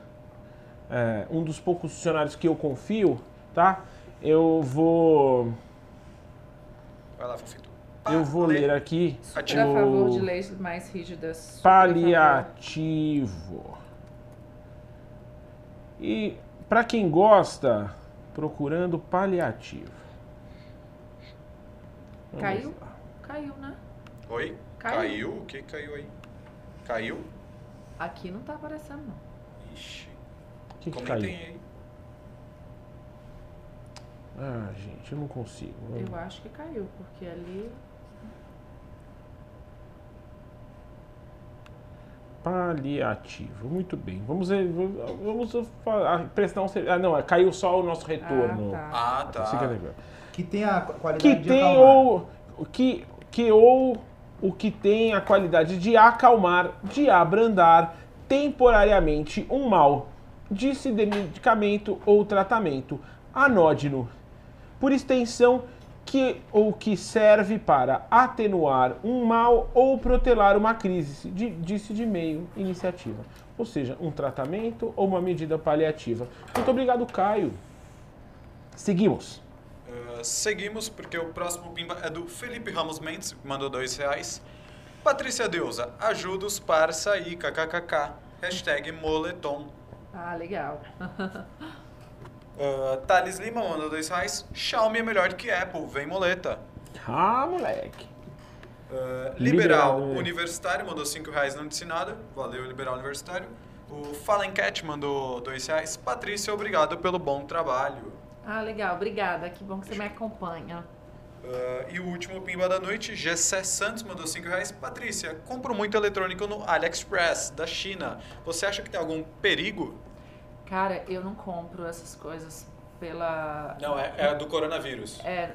é, um dos poucos dicionários que eu confio, tá? Eu vou Vai lá, Fofito. eu vou ler aqui Super a favor de leis mais rígidas. paliativo. E para quem gosta, procurando paliativo. Vamos Caiu? lá. Caiu, né? Oi? Caiu. Caiu? O que caiu aí? Caiu? Aqui não tá aparecendo, não. Ixi. O que, que Comentem caiu? aí. Ah, gente, eu não consigo. Vamos- Eu acho que caiu, porque ali. Paliativo, muito bem. Vamos, ver- vamos fa- prestar um serviço. Ah, não, caiu só o nosso retorno. Ah, tá. Ah, tá. Que é tem a qualidade que de tem acalmar. ou que, que ou o que tem a qualidade de acalmar, de abrandar temporariamente um mal, disse de medicamento ou tratamento anódino, por extensão que ou que serve para atenuar um mal ou protelar uma crise, de- disse de meio iniciativa. Ou seja, um tratamento ou uma medida paliativa. Muito obrigado, Caio. Seguimos. Uh, seguimos, porque o próximo pimba é do Felipe Ramos Mendes, que mandou dois reais. Patrícia Deusa, ajuda os parça aí, kkkk. Hashtag moletom. Ah, legal. Uh, Thales Lima mandou dois reais. Xiaomi é melhor que Apple, vem moleta. Ah, moleque. Uh, Liberal, Liberal né? Universitário mandou 5 reais, não disse nada. Valeu, Liberal Universitário. O Fallen Cat mandou 2 reais. Patrícia, obrigado pelo bom trabalho. Ah, legal. Obrigada. Que bom que você me acompanha. Uh, e o último pimba da noite, Gessé Santos mandou 5 reais. Patrícia, compro muito eletrônico no AliExpress, da China. Você acha que tem algum perigo? Cara, eu não compro essas coisas pela. Não, é, é do coronavírus. É,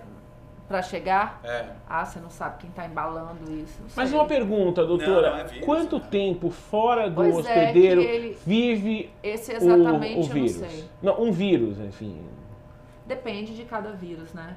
Pra chegar? É. Ah, você não sabe quem tá embalando isso. não Mas sei. uma pergunta, doutora. Não, não é vírus, Quanto né? tempo fora do Pois é, hospedeiro que ele- vive Esse o, exatamente o eu vírus? não sei. Não, um vírus, enfim. Depende de cada vírus, né?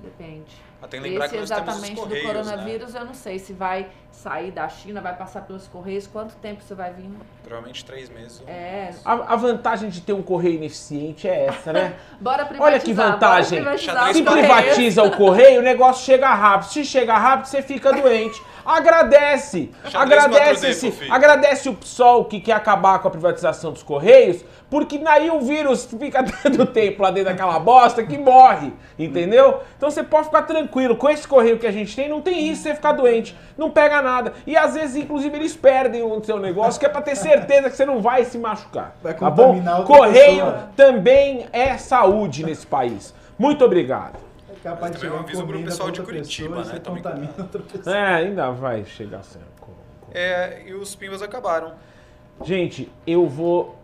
Depende. Mas tem que lembrar Esse que nós temos os exatamente do né? coronavírus, eu não sei se vai sair da China, vai passar pelos correios, quanto tempo você vai vir. Provavelmente três meses. É. A, a vantagem de ter um correio ineficiente é essa, né? Bora privatizar. Olha que vantagem. Se privatiza o correio, o negócio chega rápido. Se chega rápido, você fica doente. Agradece! Xadrez Agradece 4D, esse, agradece o PSOL que quer acabar com a privatização dos correios, porque daí o vírus fica tanto tempo lá dentro daquela bosta que morre, entendeu? Então você pode ficar tranquilo. Com esse correio que a gente tem, não tem risco de você ficar doente. Não pega nada. E às vezes, inclusive, eles perdem o seu negócio, que é pra ter certeza que você não vai se machucar. Vai tá bom? Correio pessoa. também é saúde nesse país. Muito obrigado. É capaz de chegar um aviso pessoal de Curitiba, pessoa né? você Tomem contamina outra pessoa. É, ainda vai chegar certo. É, e os pimbas acabaram. Gente, eu vou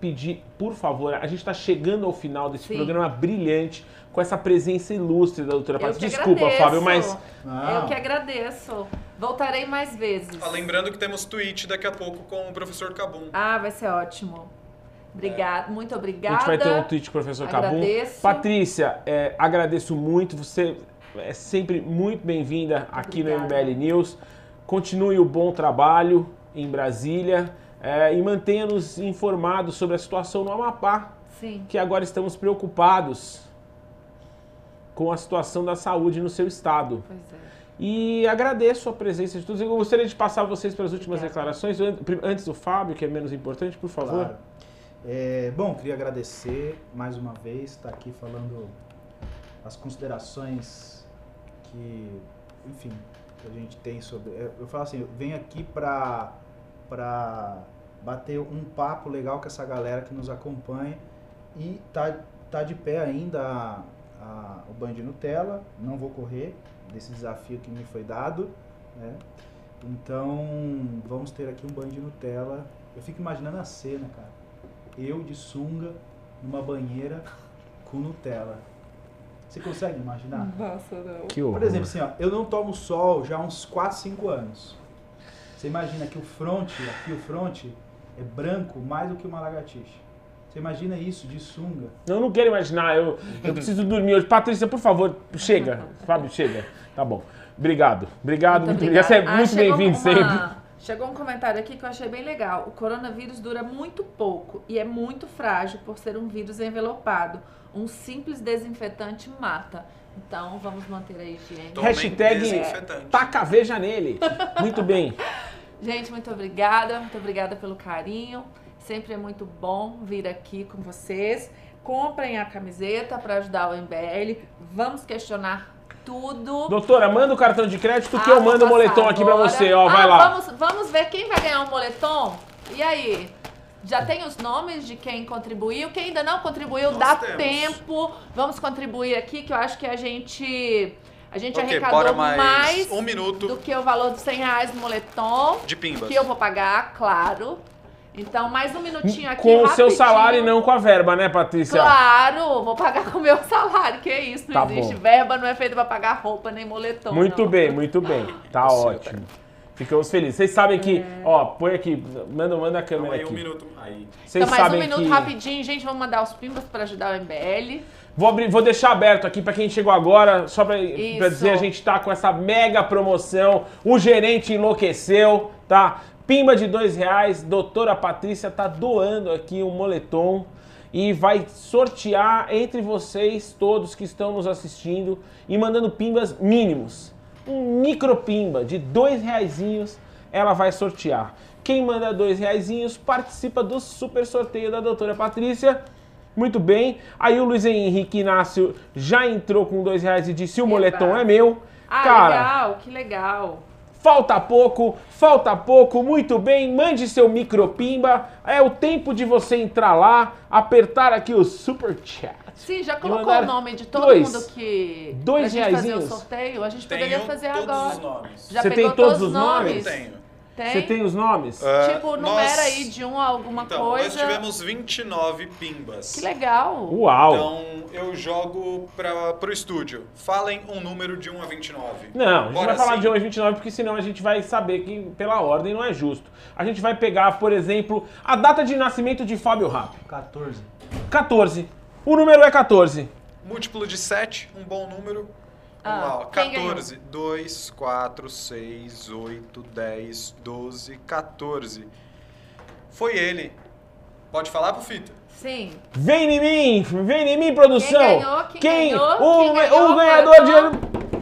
pedir, por favor, a gente está chegando ao final desse Sim. programa brilhante, com essa presença ilustre da doutora que Desculpa, agradeço. Fábio, mas Não. Eu que agradeço. Voltarei mais vezes. Ah, lembrando que temos tweet daqui a pouco com o professor Cabum. Ah, vai ser ótimo. Obrigada, muito a obrigada. gente vai ter um tweet com o professor Cabum. Agradeço. Patrícia, é, agradeço muito, você é sempre muito bem-vinda aqui no Obrigada. MBL News. Continue o bom trabalho em Brasília é, e mantenha-nos informados sobre a situação no Amapá. Sim. que agora estamos preocupados com a situação da saúde no seu estado. Pois é. E agradeço a presença de todos. Eu gostaria de passar vocês para as últimas declarações, antes do Fábio, que é menos importante, por favor. Claro. É, bom, queria agradecer mais uma vez, estar aqui falando as considerações que, enfim, que a gente tem sobre. Eu, eu falo assim, eu venho aqui para para bater um papo legal com essa galera que nos acompanha e tá, tá de pé ainda a- a- o Band Nutella. Não vou correr desse desafio que me foi dado, né? Então, vamos ter aqui um Band Nutella. Eu fico imaginando a cena, cara. Eu de sunga numa banheira com Nutella. Você consegue imaginar? Nossa, não. Que horror. Por exemplo, assim, ó, eu não tomo sol já há uns 4, 5 anos. Você imagina que o front, aqui o front, é branco mais do que uma lagartixa. Você imagina isso de sunga? Eu não quero imaginar, eu, eu preciso dormir hoje. Patrícia, por favor, chega. Fábio, chega. Tá bom. Obrigado. Obrigado, muito, obrigado. Você é Ah, muito chegou bem-vindo uma- sempre. Chegou um comentário aqui que eu achei bem legal. O coronavírus dura muito pouco e é muito frágil por ser um vírus envelopado. Um simples desinfetante mata. Então vamos manter a higiene. Tomem Hashtag desinfetante. taca veja nele. Muito bem. Gente, muito obrigada. Muito obrigada pelo carinho. Sempre é muito bom vir aqui com vocês. Comprem a camiseta para ajudar o MBL. Vamos questionar tudo. Doutora, manda o cartão de crédito que Ah, eu mando o moletom aqui pra agora. você, ó. Ah, Vai lá. Vamos, vamos ver quem vai ganhar um moletom? E aí? Já tem os nomes de quem contribuiu? Quem ainda não contribuiu, Nós dá temos. tempo. Vamos contribuir aqui, que eu acho que a gente. A gente Ok, arrecadou mais, mais um minuto do que o valor dos 100 reais no moletom. de pimbas. Que eu vou pagar, claro. Então, mais um minutinho aqui. Com o seu salário e não com a verba, né, Patrícia? Claro, vou pagar com o meu salário, que é isso, não Tá existe. bom. Verba não é feita pra pagar roupa nem moletom. Muito não. bem, muito bem. Tá ótimo. Ficamos felizes. Vocês sabem que, ó, põe aqui, manda, manda a Então, câmera aí um aqui. minuto. Aí. Vocês Então, mais um sabem minuto que rapidinho, gente. Vamos mandar os pimbas pra ajudar o MBL. vou abrir, vou deixar aberto aqui pra quem chegou agora, só Isso. dizer a gente tá com essa mega promoção. O gerente enlouqueceu, tá? Pimba de dois reais. Doutora Patrícia tá doando aqui um moletom e vai sortear entre vocês todos que estão nos assistindo e mandando pimbas mínimos. Um micro pimba de dois reaisinhos ela vai sortear. Quem manda dois reaisinhos participa do super sorteio da doutora Patrícia. Muito bem. Aí o Luiz Henrique Inácio já entrou com dois reais e disse o moletom é meu. Ah, Cara, legal, que legal. Falta pouco, falta pouco, muito bem. Mande seu micropimba. É o tempo de você entrar lá, apertar aqui o super chat. Sim, já colocou o nome de todo dois. mundo que. Dois pra gente fazer o sorteio. A gente Tenho poderia fazer todos agora. os nomes. Já Você pegou tem todos todos os os nomes? nomes? Tenho. Tem? Você tem os nomes? Ah, tipo, nós- numera aí de um a alguma Então, coisa. nós tivemos 29 pimbas. Que legal. Uau! Então, eu jogo para pro estúdio. Falem um número de 1 a 29. Não, a gente Bora vai falar de 1 a 29 porque senão a gente vai saber que pela ordem não é justo. A gente vai pegar, por exemplo, a data de nascimento de Fábio Rap. 14. 14. O número é 14. Múltiplo de 7, um bom número. Ah, Vamos lá, ó. quem ganhou? 14. 2, 4, 6, 8, 10, 12, 14. Foi ele. Pode falar pro Fita? Sim. Vem em mim! Vem em mim, produção! Quem ganhou? Quem ganhou? O, Quem ganhou? o ganhador de.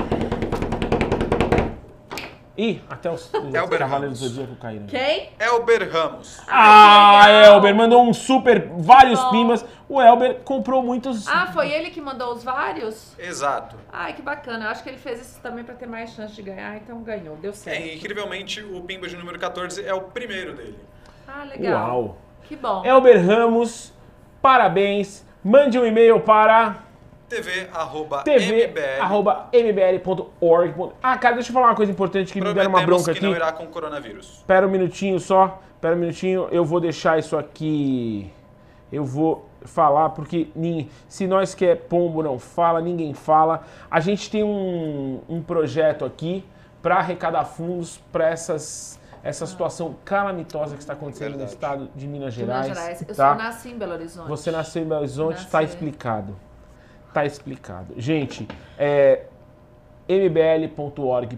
Ih, até os, os Elber Cavaleiros do. Zodíaco caíram. Quem? Elber Ramos. Ah, que legal. Elber mandou um super, vários Bom. pimbas. O Elber comprou muitos. Ah, foi ele que mandou os vários? Exato. Ai, que bacana. Eu acho que ele fez isso também pra ter mais chance de ganhar, então ganhou. Deu certo. É, incrivelmente, o Pimba de número 14 é o primeiro dele. Ah, legal. Uau! Que bom. Elber Ramos, parabéns. Mande um e-mail para TV, arroba, tv, MBL. arroba mbl.org. Ah, cara, deixa eu falar uma coisa importante que me deram uma bronca que não aqui. irá com coronavírus. Espera um minutinho só. Espera um minutinho. Eu vou deixar isso aqui. Eu vou falar porque se nós quer pombo não fala, ninguém fala. A gente tem um, um projeto aqui para arrecadar fundos para essas essa situação calamitosa que está acontecendo no Verdade. estado de Minas Gerais. Minas Gerais. Eu tá? nasci em Belo Horizonte. Você nasceu em Belo Horizonte, Nasci. tá explicado. Tá explicado. Gente, é mbl.org.br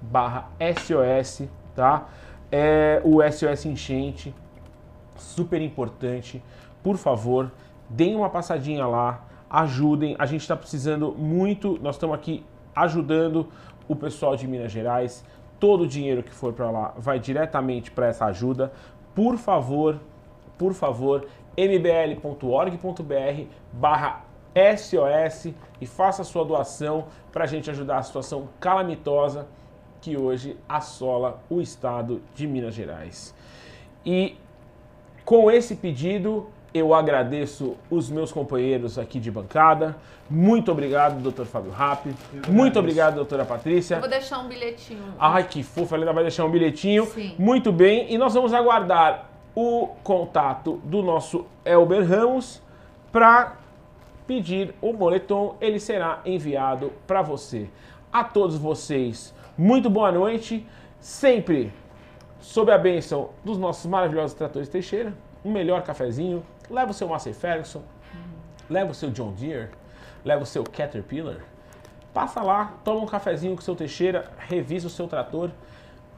barra SOS, tá? É o SOS Enchente, super importante. Por favor, deem uma passadinha lá, ajudem. A gente está precisando muito, nós estamos aqui ajudando o pessoal de Minas Gerais. Todo o dinheiro que for para lá vai diretamente para essa ajuda. Por favor, por favor, mbl.org.br barra SOS e faça a sua doação para a gente ajudar a situação calamitosa que hoje assola o estado de Minas Gerais. E com esse pedido, eu agradeço os meus companheiros aqui de bancada. Muito obrigado, Dr. Fábio Rapp. Muito obrigado, doutora Patrícia. Eu vou deixar um bilhetinho. Ai, que fofa, ela ainda vai deixar um bilhetinho. Sim. Muito bem, e nós vamos aguardar o contato do nosso Elber Ramos para pedir o moletom. Ele será enviado para você. A todos vocês, muito boa noite. Sempre sob a bênção dos nossos maravilhosos tratores Teixeira. Um melhor cafezinho. Leva o seu Massey Ferguson. Leva o seu John Deere. Leva o seu Caterpillar. Passa lá, toma um cafezinho com o seu Teixeira, revisa o seu trator.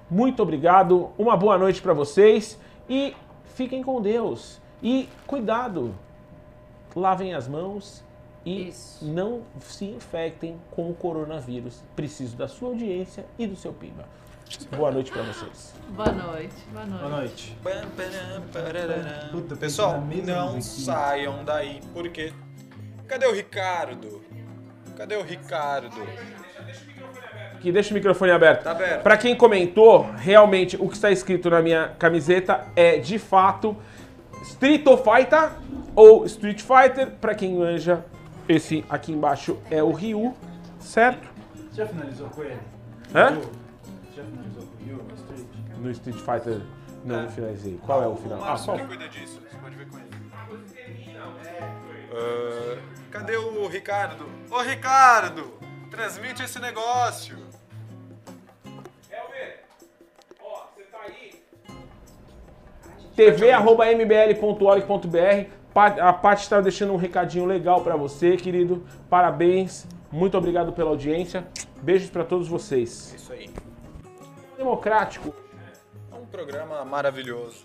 Muito obrigado, uma boa noite para vocês e fiquem com Deus. E cuidado, lavem as mãos e Isso. não se infectem com o coronavírus. Preciso da sua audiência e do seu PIBA. Boa noite para vocês. Boa noite. Boa noite. Boa noite. Puta, Pessoal, não saiam daí, porque. Cadê o Ricardo? Cadê o Ricardo? Que deixa o microfone aberto. Tá aberto. Para quem comentou, realmente o que está escrito na minha camiseta é de fato Street Fighter ou Street Fighter. Para quem manja, esse aqui embaixo é o Ryu, certo? Você já finalizou com ele? Hã? Você já finalizou com o Yu no Street? No Street Fighter não me finalizei. Qual é o final? O Ah, Márcio só. que cuida disso, você pode ver com ele. Ah, cadê o Ricardo? Ô Ricardo! Transmite esse negócio! tv.mbl.org.br A Paty está deixando um recadinho legal para você, querido. Parabéns. Muito obrigado pela audiência. Beijos para todos vocês. É isso aí. Democrático. É um programa maravilhoso.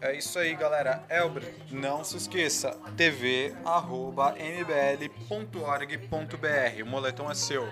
É isso aí, galera. Elber, não se esqueça, tv.mbl.org.br. O moletom é seu.